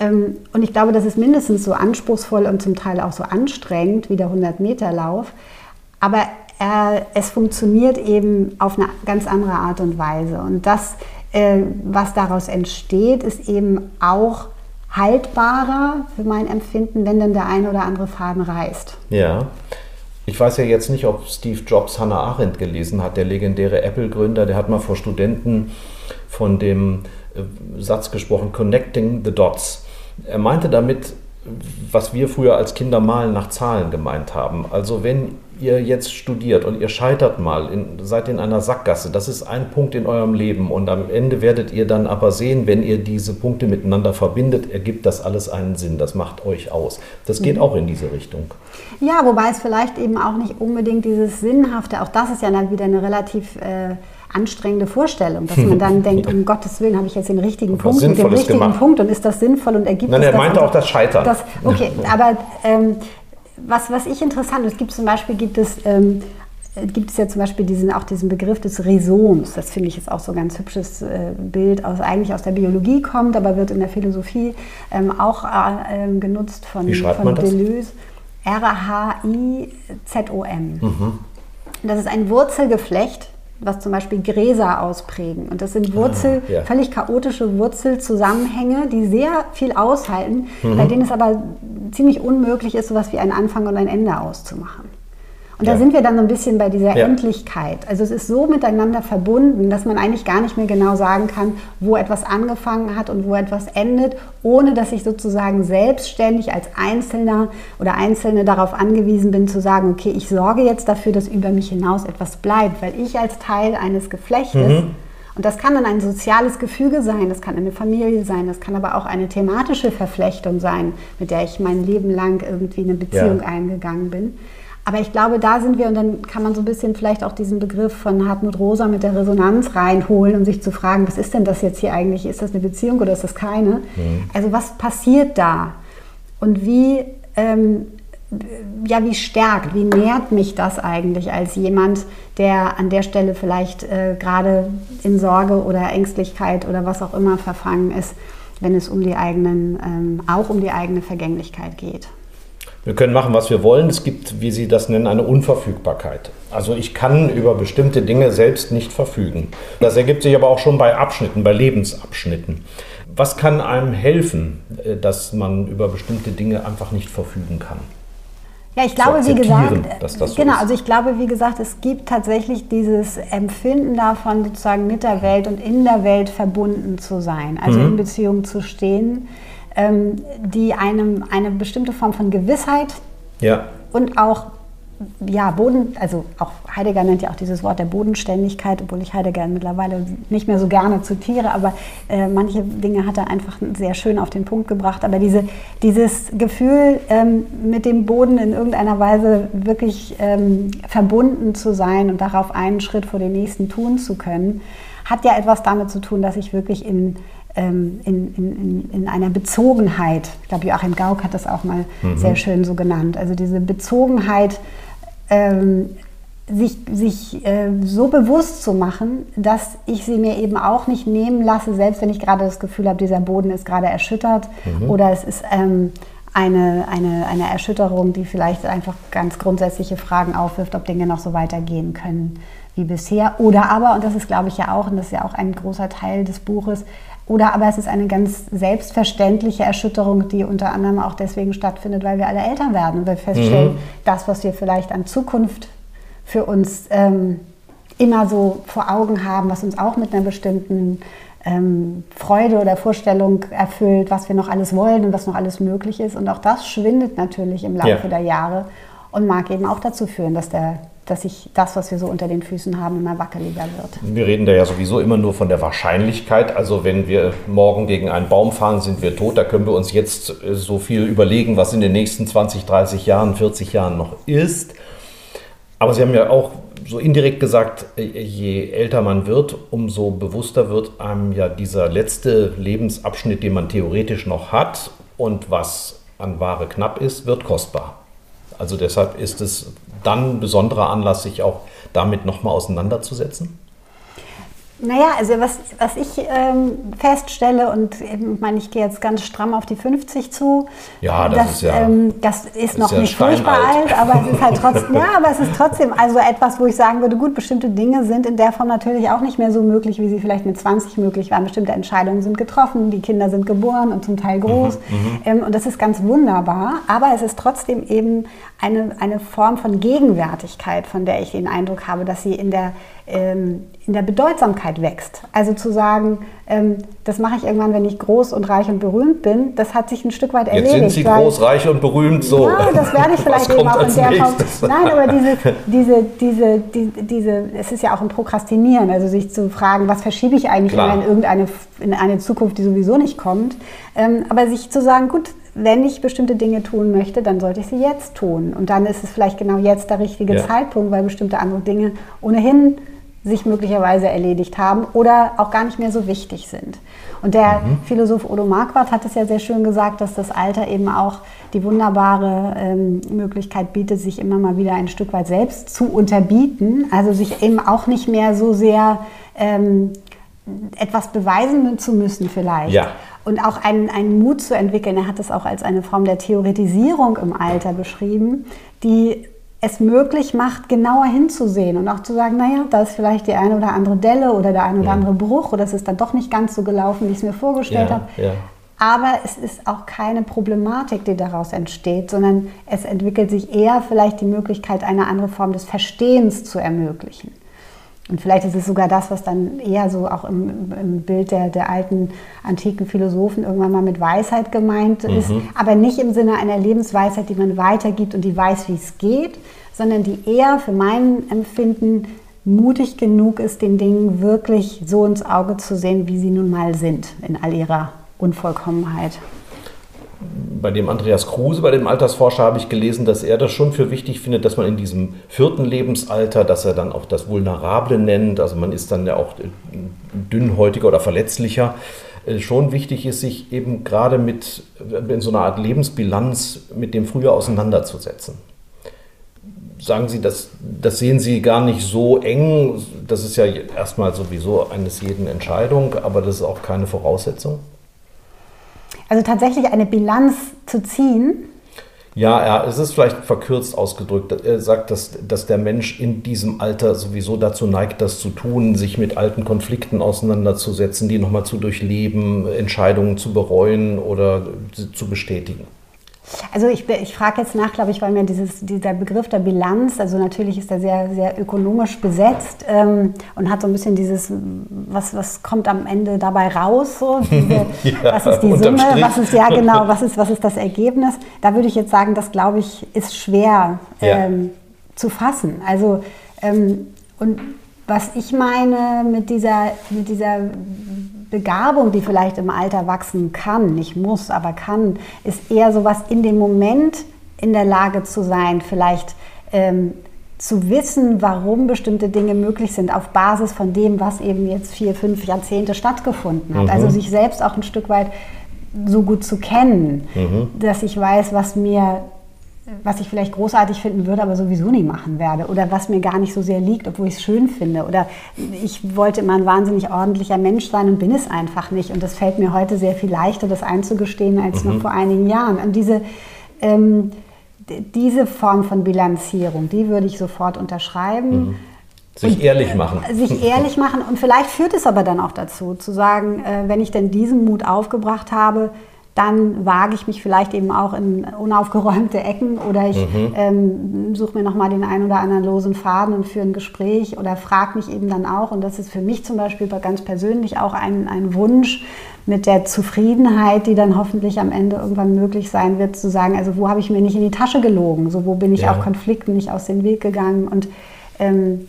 Ähm, und ich glaube, das ist mindestens so anspruchsvoll und zum Teil auch so anstrengend wie der 100-Meter-Lauf. Aber äh, es funktioniert eben auf eine ganz andere Art und Weise. Und das, äh, was daraus entsteht, ist eben auch haltbarer für mein Empfinden, wenn dann der eine oder andere Faden reißt. Ja. Ich weiß ja jetzt nicht, ob Steve Jobs Hannah Arendt gelesen hat, der legendäre Apple-Gründer. Der hat mal vor Studenten von dem äh, Satz gesprochen, Connecting the Dots. Er meinte damit, was wir früher als Kinder malen nach Zahlen gemeint haben. Also wenn ihr jetzt studiert und ihr scheitert mal, in, seid in einer Sackgasse, das ist ein Punkt in eurem Leben und am Ende werdet ihr dann aber sehen, wenn ihr diese Punkte miteinander verbindet, ergibt das alles einen Sinn, das macht euch aus. Das geht mhm. auch in diese Richtung. Ja, wobei es vielleicht eben auch nicht unbedingt dieses Sinnhafte, auch das ist ja dann wieder eine relativ... Äh, anstrengende Vorstellung, dass man dann denkt, um Gottes Willen habe ich jetzt den richtigen Punkt mit dem richtigen gemacht. Punkt und ist das sinnvoll und ergibt Nein, er meinte auch das Scheitern. Das, okay, aber ähm, was, was ich interessant, es gibt zum Beispiel, gibt es, ähm, gibt es ja zum Beispiel diesen, auch diesen Begriff des Rhizoms. Das finde ich jetzt auch so ein ganz hübsches äh, Bild, aus, eigentlich aus der Biologie kommt, aber wird in der Philosophie ähm, auch äh, ähm, genutzt von, Wie von man das? Deleuze. R-H-I-Z-O-M. Mhm. Das ist ein Wurzelgeflecht, was zum Beispiel Gräser ausprägen. Und das sind Wurzel, ah, ja. völlig chaotische Wurzelzusammenhänge, die sehr viel aushalten, mhm. bei denen es aber ziemlich unmöglich ist, sowas wie einen Anfang und ein Ende auszumachen. Und ja. da sind wir dann so ein bisschen bei dieser ja. Endlichkeit. Also es ist so miteinander verbunden, dass man eigentlich gar nicht mehr genau sagen kann, wo etwas angefangen hat und wo etwas endet, ohne dass ich sozusagen selbstständig als Einzelner oder Einzelne darauf angewiesen bin zu sagen, okay, ich sorge jetzt dafür, dass über mich hinaus etwas bleibt, weil ich als Teil eines Geflechtes mhm. Und das kann dann ein soziales Gefüge sein, das kann eine Familie sein, das kann aber auch eine thematische Verflechtung sein, mit der ich mein Leben lang irgendwie eine Beziehung ja. eingegangen bin. Aber ich glaube, da sind wir und dann kann man so ein bisschen vielleicht auch diesen Begriff von Hartmut Rosa mit der Resonanz reinholen, um sich zu fragen, was ist denn das jetzt hier eigentlich? Ist das eine Beziehung oder ist das keine? Mhm. Also was passiert da? Und wie, ähm, ja, wie stärkt, wie nährt mich das eigentlich als jemand, der an der Stelle vielleicht äh, gerade in Sorge oder Ängstlichkeit oder was auch immer verfangen ist, wenn es um die eigenen, ähm, auch um die eigene Vergänglichkeit geht? Wir können machen, was wir wollen. Es gibt, wie Sie das nennen, eine Unverfügbarkeit. Also ich kann über bestimmte Dinge selbst nicht verfügen. Das ergibt sich aber auch schon bei Abschnitten, bei Lebensabschnitten. Was kann einem helfen, äh, dass man über bestimmte Dinge einfach nicht verfügen kann? Ja, ich glaube, wie gesagt, das so genau, ist. also ich glaube, wie gesagt, es gibt tatsächlich dieses Empfinden davon, sozusagen mit der Welt und in der Welt verbunden zu sein, also mhm. in Beziehung zu stehen ähm, die einem eine bestimmte Form von Gewissheit ja. und auch ja, Boden, also auch Heidegger nennt ja auch dieses Wort der Bodenständigkeit, obwohl ich Heidegger mittlerweile nicht mehr so gerne zitiere, aber äh, manche Dinge hat er einfach sehr schön auf den Punkt gebracht. Aber diese, dieses Gefühl, ähm, mit dem Boden in irgendeiner Weise wirklich ähm, verbunden zu sein und darauf einen Schritt vor den nächsten tun zu können, hat ja etwas damit zu tun, dass ich wirklich in in, in, in, einer Bezogenheit, ich glaube Joachim Gauck hat das auch mal mhm. sehr schön so genannt, also diese Bezogenheit, ähm, sich, sich äh, so bewusst zu machen, dass ich sie mir eben auch nicht nehmen lasse, selbst wenn ich gerade das Gefühl habe, dieser Boden ist gerade erschüttert mhm. oder es ist ähm, eine, eine, eine Erschütterung, die vielleicht einfach ganz grundsätzliche Fragen aufwirft, ob Dinge noch so weitergehen können wie bisher. Oder aber, und das ist glaube ich ja auch, und das ist ja auch ein großer Teil des Buches, oder aber es ist eine ganz selbstverständliche Erschütterung, die unter anderem auch deswegen stattfindet, weil wir alle älter werden und wir feststellen, mhm. das, was wir vielleicht an Zukunft für uns ähm, immer so vor Augen haben, was uns auch mit einer bestimmten ähm, Freude oder Vorstellung erfüllt, was wir noch alles wollen und was noch alles möglich ist. Und auch das schwindet natürlich im Laufe ja. der Jahre und mag eben auch dazu führen, dass der dass sich das, was wir so unter den Füßen haben, immer wackeliger wird. Wir reden da ja sowieso immer nur von der Wahrscheinlichkeit. Also wenn wir morgen gegen einen Baum fahren, sind wir tot. Da können wir uns jetzt äh, so viel überlegen, was in den nächsten 20, 30 Jahren, 40 Jahren noch ist. Aber Sie haben ja auch so indirekt gesagt, äh, je älter man wird, umso bewusster wird einem ja dieser letzte Lebensabschnitt, den man theoretisch noch hat und was an Ware knapp ist, wird kostbar. Also deshalb ist es dann ein besonderer Anlass, sich auch damit nochmal auseinanderzusetzen? Naja, also was, was ich ähm, feststelle, und ich meine, ich gehe jetzt ganz stramm auf die 50 zu. Ja, das das, ist ja. Ähm, das ist noch ist ja nicht furchtbar alt, aber es ist halt trotzdem, ja, aber es ist trotzdem also etwas, wo ich sagen würde, gut, bestimmte Dinge sind in der Form natürlich auch nicht mehr so möglich, wie sie vielleicht mit 20 möglich waren. Bestimmte Entscheidungen sind getroffen, die Kinder sind geboren und zum Teil groß. Mhm, mhm, ähm, und das ist ganz wunderbar, aber es ist trotzdem eben eine, eine Form von Gegenwärtigkeit, von der ich den Eindruck habe, dass sie in der ähm, in der Bedeutsamkeit wächst. Also zu sagen, ähm, das mache ich irgendwann, wenn ich groß und reich und berühmt bin, das hat sich ein Stück weit erledigt. Jetzt sind Sie groß, reich und berühmt, so. Ja, das werde ich vielleicht eben auch in der Form. Nein, aber diese, diese, diese, diese, diese, es ist ja auch ein Prokrastinieren, also sich zu fragen, was verschiebe ich eigentlich in irgendeine in eine Zukunft, die sowieso nicht kommt. Ähm, aber sich zu sagen, gut, wenn ich bestimmte Dinge tun möchte, dann sollte ich sie jetzt tun. Und dann ist es vielleicht genau jetzt der richtige ja. Zeitpunkt, weil bestimmte andere Dinge ohnehin sich möglicherweise erledigt haben oder auch gar nicht mehr so wichtig sind. Und der mhm. Philosoph Odo Marquardt hat es ja sehr schön gesagt, dass das Alter eben auch die wunderbare ähm, Möglichkeit bietet, sich immer mal wieder ein Stück weit selbst zu unterbieten, also sich eben auch nicht mehr so sehr ähm, etwas beweisen zu müssen vielleicht. Ja. Und auch einen, einen Mut zu entwickeln. Er hat es auch als eine Form der Theoretisierung im Alter beschrieben, die es möglich macht, genauer hinzusehen und auch zu sagen, naja, da ist vielleicht die eine oder andere Delle oder der eine oder andere Bruch oder es ist dann doch nicht ganz so gelaufen, wie ich es mir vorgestellt ja, habe. Ja. Aber es ist auch keine Problematik, die daraus entsteht, sondern es entwickelt sich eher vielleicht die Möglichkeit, eine andere Form des Verstehens zu ermöglichen. Und vielleicht ist es sogar das, was dann eher so auch im, im Bild der, der, alten antiken Philosophen irgendwann mal mit Weisheit gemeint mhm. ist, aber nicht im Sinne einer Lebensweisheit, die man weitergibt und die weiß, wie es geht, sondern die eher für mein Empfinden mutig genug ist, den Dingen wirklich so ins Auge zu sehen, wie sie nun mal sind, in all ihrer Unvollkommenheit bei dem Andreas Kruse, bei dem Altersforscher, habe ich gelesen, dass er das schon für wichtig findet, dass man in diesem vierten Lebensalter, dass er dann auch das Vulnerable nennt, also man ist dann ja auch dünnhäutiger oder verletzlicher, äh, schon wichtig ist, sich eben gerade mit äh, in so einer Art Lebensbilanz mit dem Früher auseinanderzusetzen. Sagen Sie, das, das sehen Sie gar nicht so eng. Das ist ja erstmal sowieso eines jeden Entscheidung, aber das ist auch keine Voraussetzung. Also tatsächlich eine Bilanz zu ziehen. Ja, ja, es ist vielleicht verkürzt ausgedrückt. Er sagt, dass, dass der Mensch in diesem Alter sowieso dazu neigt, das zu tun, sich mit alten Konflikten auseinanderzusetzen, die nochmal zu durchleben, Entscheidungen zu bereuen oder zu bestätigen. Also ich, ich frage jetzt nach, glaube ich, weil mir dieses, dieser Begriff der Bilanz, also natürlich ist er sehr, sehr ökonomisch besetzt ähm, und hat so ein bisschen dieses, was, was kommt am Ende dabei raus, so, diese, ja, was ist die Summe, Strich. was ist, ja genau, was ist, was ist das Ergebnis. Da würde ich jetzt sagen, das glaube ich, ist schwer ähm, ja. zu fassen. Also ähm, und was ich meine mit dieser, mit dieser Begabung, die vielleicht im Alter wachsen kann, nicht muss, aber kann, ist eher so was in dem Moment in der Lage zu sein, vielleicht ähm, zu wissen, warum bestimmte Dinge möglich sind, auf Basis von dem, was eben jetzt vier, fünf Jahrzehnte stattgefunden hat. Mhm. Also sich selbst auch ein Stück weit so gut zu kennen, mhm. dass ich weiß, was mir was ich vielleicht großartig finden würde, aber sowieso nie machen werde. Oder was mir gar nicht so sehr liegt, obwohl ich es schön finde. Oder ich wollte immer ein wahnsinnig ordentlicher Mensch sein und bin es einfach nicht. Und das fällt mir heute sehr viel leichter, das einzugestehen, als mhm. noch vor einigen Jahren. Und diese, ähm, diese Form von Bilanzierung, die würde ich sofort unterschreiben. Mhm. Sich und, ehrlich machen. Sich ehrlich machen. Und vielleicht führt es aber dann auch dazu, zu sagen, äh, wenn ich denn diesen Mut aufgebracht habe, dann wage ich mich vielleicht eben auch in unaufgeräumte Ecken oder ich mhm. ähm, suche mir nochmal den einen oder anderen losen Faden und führe ein Gespräch oder frage mich eben dann auch, und das ist für mich zum Beispiel ganz persönlich auch ein, ein Wunsch mit der Zufriedenheit, die dann hoffentlich am Ende irgendwann möglich sein wird, zu sagen, also wo habe ich mir nicht in die Tasche gelogen, so wo bin ich ja. auch Konflikten nicht aus dem Weg gegangen und ähm,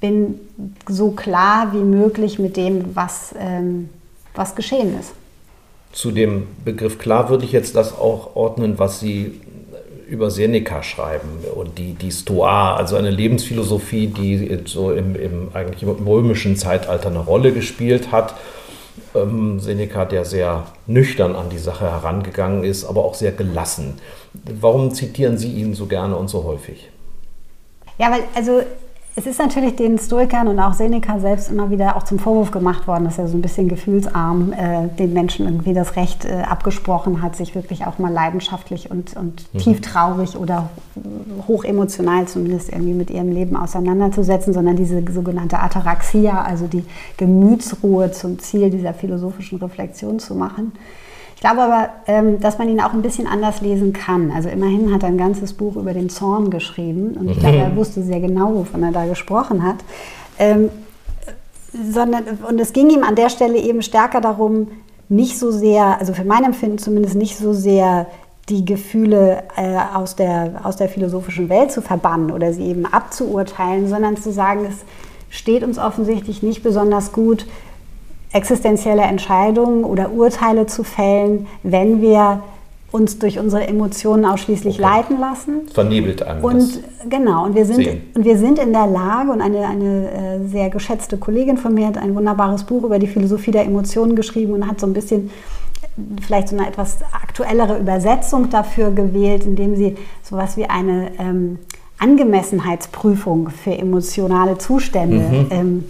bin so klar wie möglich mit dem, was, ähm, was geschehen ist zu dem Begriff klar würde ich jetzt das auch ordnen, was Sie über Seneca schreiben und die, die Stoa, also eine Lebensphilosophie, die so im, im eigentlich römischen Zeitalter eine Rolle gespielt hat. ähm, Seneca, der sehr nüchtern an die Sache herangegangen ist, aber auch sehr gelassen. Warum zitieren Sie ihn so gerne und so häufig? Ja, weil also es ist natürlich den Stoikern und auch Seneca selbst immer wieder auch zum Vorwurf gemacht worden, dass er so ein bisschen gefühlsarm äh, den Menschen irgendwie das Recht äh, abgesprochen hat, sich wirklich auch mal leidenschaftlich und, und mhm. tief traurig oder hochemotional zumindest irgendwie mit ihrem Leben auseinanderzusetzen, sondern diese sogenannte Ataraxia, also die Gemütsruhe zum Ziel dieser philosophischen Reflexion zu machen. Ich glaube aber, ähm, dass man ihn auch ein bisschen anders lesen kann. Also immerhin hat er ein ganzes Buch über den Zorn geschrieben und ich glaube, er mhm. wusste sehr genau, wovon er da gesprochen hat. Ähm, sondern, und es ging ihm an der Stelle eben stärker darum, nicht so sehr, also für mein Empfinden zumindest nicht so sehr die Gefühle äh, aus, der, aus der philosophischen Welt zu verbannen oder sie eben abzuurteilen, sondern zu sagen, es steht uns offensichtlich nicht besonders gut, existenzielle Entscheidungen oder Urteile zu fällen, wenn wir uns durch unsere Emotionen ausschließlich okay. leiten lassen. Vernebelt einem. Und genau, und wir, sind, und wir sind in der Lage, und eine, eine äh, sehr geschätzte Kollegin von mir hat ein wunderbares Buch über die Philosophie der Emotionen geschrieben und hat so ein bisschen vielleicht so eine etwas aktuellere Übersetzung dafür gewählt, indem sie sowas wie eine ähm, Angemessenheitsprüfung für emotionale Zustände mhm. ähm,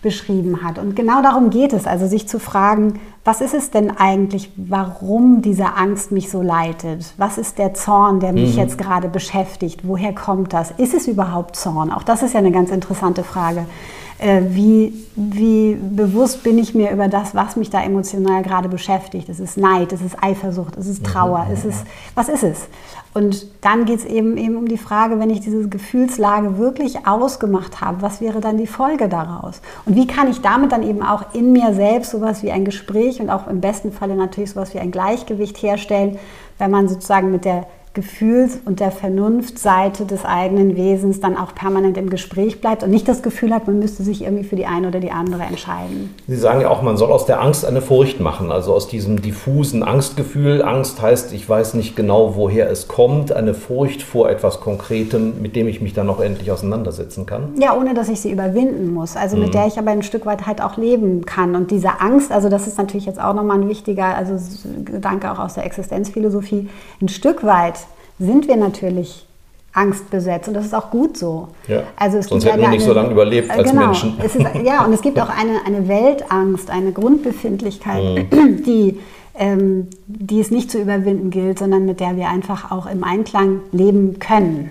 beschrieben hat. Und genau darum geht es, also sich zu fragen, was ist es denn eigentlich, warum diese Angst mich so leitet? Was ist der Zorn, der mich mhm. jetzt gerade beschäftigt? Woher kommt das? Ist es überhaupt Zorn? Auch das ist ja eine ganz interessante Frage. Äh, wie, wie bewusst bin ich mir über das, was mich da emotional gerade beschäftigt? Es ist Neid, es ist Eifersucht, es ist Trauer, mhm. es ist, was ist es? Und dann geht es eben, eben um die Frage, wenn ich diese Gefühlslage wirklich ausgemacht habe, was wäre dann die Folge daraus? Und wie kann ich damit dann eben auch in mir selbst sowas wie ein Gespräch und auch im besten Falle natürlich sowas wie ein Gleichgewicht herstellen, wenn man sozusagen mit der Gefühls- und der Vernunftseite des eigenen Wesens dann auch permanent im Gespräch bleibt und nicht das Gefühl hat, man müsste sich irgendwie für die eine oder die andere entscheiden. Sie sagen ja auch, man soll aus der Angst eine Furcht machen, also aus diesem diffusen Angstgefühl. Angst heißt, ich weiß nicht genau, woher es kommt, eine Furcht vor etwas Konkretem, mit dem ich mich dann auch endlich auseinandersetzen kann. Ja, ohne dass ich sie überwinden muss, also mhm. mit der ich aber ein Stück weit halt auch leben kann. Und diese Angst, also das ist natürlich jetzt auch nochmal ein wichtiger also Gedanke auch aus der Existenzphilosophie, ein Stück weit sind wir natürlich angstbesetzt und das ist auch gut so. Ja, also es sonst hätten wir nicht so lange überlebt als genau, Menschen. Es ist, ja, und es gibt auch eine, eine Weltangst, eine Grundbefindlichkeit, mhm. die, ähm, die es nicht zu überwinden gilt, sondern mit der wir einfach auch im Einklang leben können.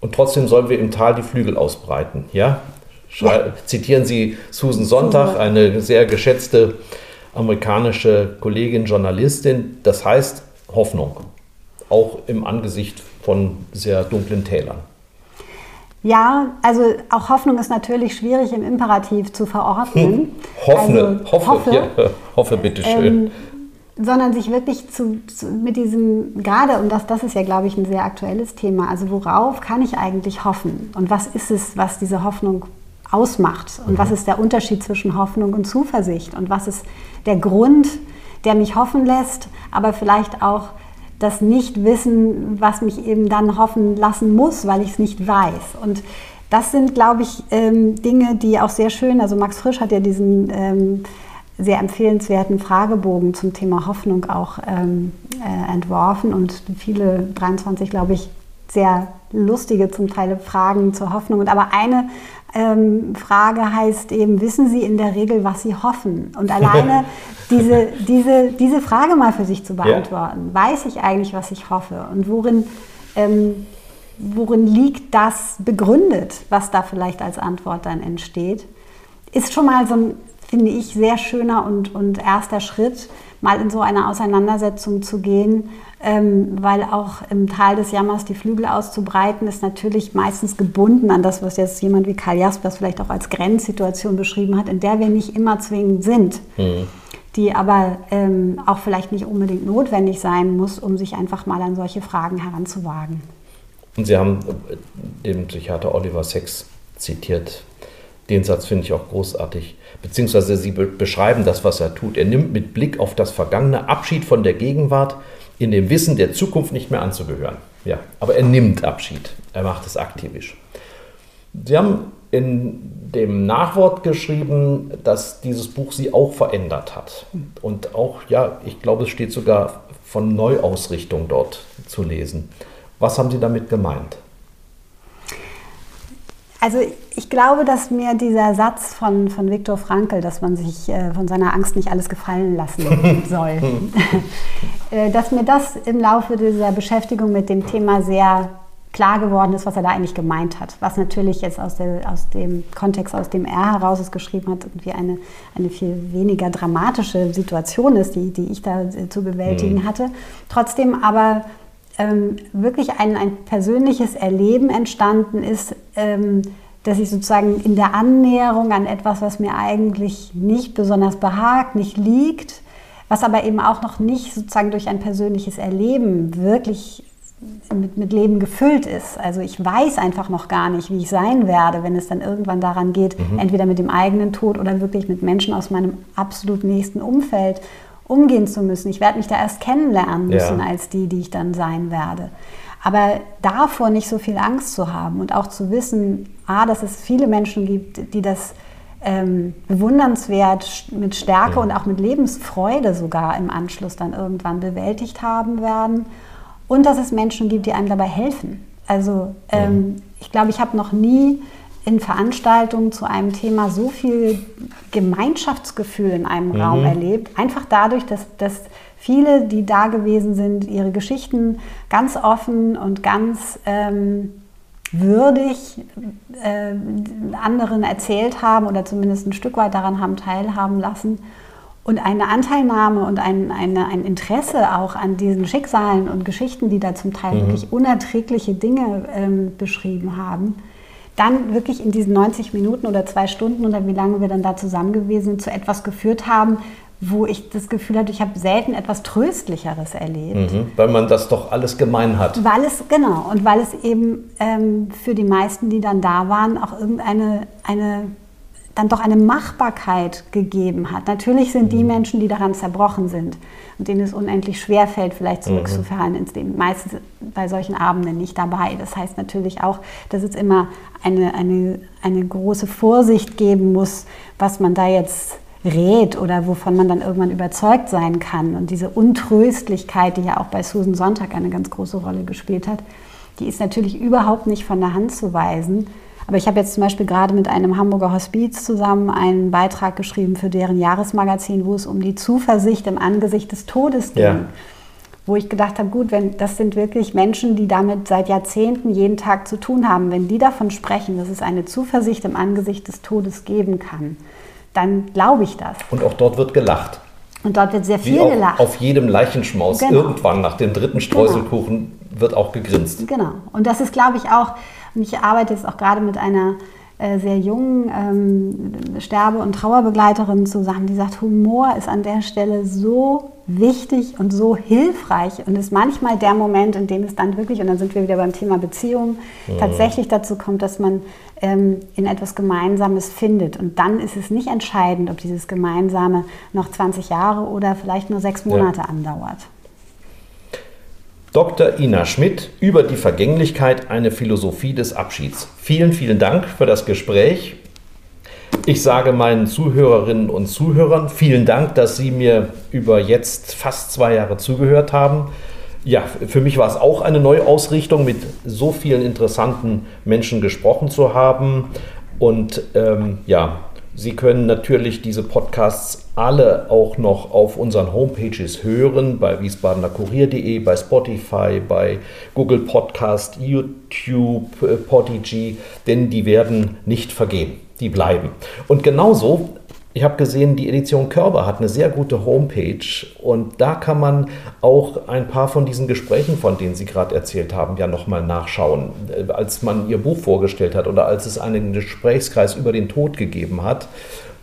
Und trotzdem sollen wir im Tal die Flügel ausbreiten. Ja? ja. Zitieren Sie Susan Sonntag, eine sehr geschätzte amerikanische Kollegin, Journalistin. Das heißt Hoffnung auch im Angesicht von sehr dunklen Tälern. Ja, also auch Hoffnung ist natürlich schwierig im Imperativ zu verordnen. Hm. Hoffne, also, hoffe, hoffe, ja, hoffe bitteschön. Ähm, sondern sich wirklich zu, zu, mit diesem, gerade, und das, das ist ja, glaube ich, ein sehr aktuelles Thema, also worauf kann ich eigentlich hoffen? Und was ist es, was diese Hoffnung ausmacht? Und mhm. was ist der Unterschied zwischen Hoffnung und Zuversicht? Und was ist der Grund, der mich hoffen lässt, aber vielleicht auch das Nicht-Wissen, was mich eben dann hoffen lassen muss, weil ich es nicht weiß. Und das sind, glaube ich, ähm, Dinge, die auch sehr schön, also Max Frisch hat ja diesen ähm, sehr empfehlenswerten Fragebogen zum Thema Hoffnung auch ähm, äh, entworfen und viele, 23 glaube ich, sehr lustige zum Teil Fragen zur Hoffnung. Und aber eine Frage heißt eben, wissen Sie in der Regel, was Sie hoffen? Und alleine diese, diese, diese Frage mal für sich zu beantworten, ja. weiß ich eigentlich, was ich hoffe? Und worin, ähm, worin liegt das begründet, was da vielleicht als Antwort dann entsteht? Ist schon mal so ein, finde ich, sehr schöner und, und erster Schritt, mal in so eine Auseinandersetzung zu gehen, ähm, weil auch im Tal des Jammers die Flügel auszubreiten, ist natürlich meistens gebunden an das, was jetzt jemand wie Karl Jaspers vielleicht auch als Grenzsituation beschrieben hat, in der wir nicht immer zwingend sind. Mhm die aber ähm, auch vielleicht nicht unbedingt notwendig sein muss, um sich einfach mal an solche Fragen heranzuwagen. Und Sie haben äh, den Psychiater Oliver Sacks zitiert. Den Satz finde ich auch großartig beziehungsweise sie beschreiben das, was er tut. Er nimmt mit Blick auf das Vergangene Abschied von der Gegenwart, in dem Wissen der Zukunft nicht mehr anzugehören. Ja, aber er nimmt Abschied. Er macht es aktivisch. Sie haben in dem Nachwort geschrieben, dass dieses Buch Sie auch verändert hat. Und auch, ja, ich glaube, es steht sogar von Neuausrichtung dort zu lesen. Was haben Sie damit gemeint? Also ich glaube, dass mir dieser Satz von, von Viktor Frankl, dass man sich äh, von seiner Angst nicht alles gefallen lassen soll, äh, dass mir das im Laufe dieser Beschäftigung mit dem Thema sehr klar geworden ist, was er da eigentlich gemeint hat. Was natürlich jetzt aus, der, aus dem Kontext, aus dem er heraus es geschrieben hat, irgendwie eine, eine viel weniger dramatische Situation ist, die, die ich da äh, zu bewältigen mhm. hatte. Trotzdem aber ähm, wirklich ein, ein persönliches Erleben entstanden ist, ähm, dass ich sozusagen in der Annäherung an etwas, was mir eigentlich nicht besonders behagt, nicht liegt, was aber eben auch noch nicht sozusagen durch ein persönliches Erleben wirklich mit, mit Leben gefüllt ist. Also ich weiß einfach noch gar nicht, wie ich sein werde, wenn es dann irgendwann daran geht, mhm. entweder mit dem eigenen Tod oder wirklich mit Menschen aus meinem absolut nächsten Umfeld umgehen zu müssen. Ich werde mich da erst kennenlernen müssen ja. als die, die ich dann sein werde. Aber davor nicht so viel Angst zu haben und auch zu wissen, A, dass es viele Menschen gibt, die das ähm, bewundernswert mit Stärke ja. und auch mit Lebensfreude sogar im Anschluss dann irgendwann bewältigt haben werden. Und dass es Menschen gibt, die einem dabei helfen. Also ähm, ich glaube, ich habe noch nie in Veranstaltungen zu einem Thema so viel Gemeinschaftsgefühl in einem mhm. Raum erlebt. Einfach dadurch, dass, dass viele, die da gewesen sind, ihre Geschichten ganz offen und ganz ähm, würdig äh, anderen erzählt haben oder zumindest ein Stück weit daran haben teilhaben lassen. Und eine Anteilnahme und ein, eine, ein Interesse auch an diesen Schicksalen und Geschichten, die da zum Teil mhm. wirklich unerträgliche Dinge ähm, beschrieben haben, dann wirklich in diesen 90 Minuten oder zwei Stunden oder wie lange wir dann da zusammen gewesen sind, zu etwas geführt haben, wo ich das Gefühl hatte, ich habe selten etwas Tröstlicheres erlebt. Mhm, weil man das doch alles gemein hat. Weil es, genau, und weil es eben ähm, für die meisten, die dann da waren, auch irgendeine eine dann doch eine Machbarkeit gegeben hat. Natürlich sind die mhm. Menschen, die daran zerbrochen sind und denen es unendlich schwer fällt, vielleicht zurückzufahren mhm. ins Leben, meistens bei solchen Abenden nicht dabei. Das heißt natürlich auch, dass es immer eine, eine, eine große Vorsicht geben muss, was man da jetzt rät oder wovon man dann irgendwann überzeugt sein kann. Und diese Untröstlichkeit, die ja auch bei Susan Sonntag eine ganz große Rolle gespielt hat, die ist natürlich überhaupt nicht von der Hand zu weisen. Aber ich habe jetzt zum Beispiel gerade mit einem Hamburger Hospiz zusammen einen Beitrag geschrieben für deren Jahresmagazin, wo es um die Zuversicht im Angesicht des Todes ging. Ja. Wo ich gedacht habe, gut, wenn das sind wirklich Menschen, die damit seit Jahrzehnten jeden Tag zu tun haben, wenn die davon sprechen, dass es eine Zuversicht im Angesicht des Todes geben kann, dann glaube ich das. Und auch dort wird gelacht. Und dort wird sehr viel Wie gelacht. Auf jedem Leichenschmaus genau. irgendwann nach dem dritten Streuselkuchen genau. wird auch gegrinst. Genau. Und das ist, glaube ich, auch und ich arbeite jetzt auch gerade mit einer äh, sehr jungen ähm, Sterbe- und Trauerbegleiterin zusammen, die sagt, Humor ist an der Stelle so wichtig und so hilfreich und ist manchmal der Moment, in dem es dann wirklich, und dann sind wir wieder beim Thema Beziehung, ja. tatsächlich dazu kommt, dass man ähm, in etwas Gemeinsames findet. Und dann ist es nicht entscheidend, ob dieses Gemeinsame noch 20 Jahre oder vielleicht nur sechs Monate ja. andauert. Dr. Ina Schmidt über die Vergänglichkeit, eine Philosophie des Abschieds. Vielen, vielen Dank für das Gespräch. Ich sage meinen Zuhörerinnen und Zuhörern vielen Dank, dass Sie mir über jetzt fast zwei Jahre zugehört haben. Ja, für mich war es auch eine Neuausrichtung, mit so vielen interessanten Menschen gesprochen zu haben. Und ähm, ja, Sie können natürlich diese Podcasts alle auch noch auf unseren Homepages hören, bei wiesbadenerkurier.de, bei Spotify, bei Google Podcast, YouTube, äh, Podigy, denn die werden nicht vergehen, die bleiben. Und genauso ich habe gesehen, die Edition Körber hat eine sehr gute Homepage und da kann man auch ein paar von diesen Gesprächen, von denen Sie gerade erzählt haben, ja nochmal nachschauen. Äh, als man Ihr Buch vorgestellt hat oder als es einen Gesprächskreis über den Tod gegeben hat,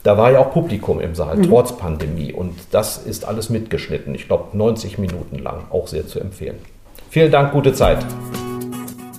da war ja auch Publikum im Saal, mhm. trotz Pandemie. Und das ist alles mitgeschnitten. Ich glaube, 90 Minuten lang. Auch sehr zu empfehlen. Vielen Dank, gute Zeit.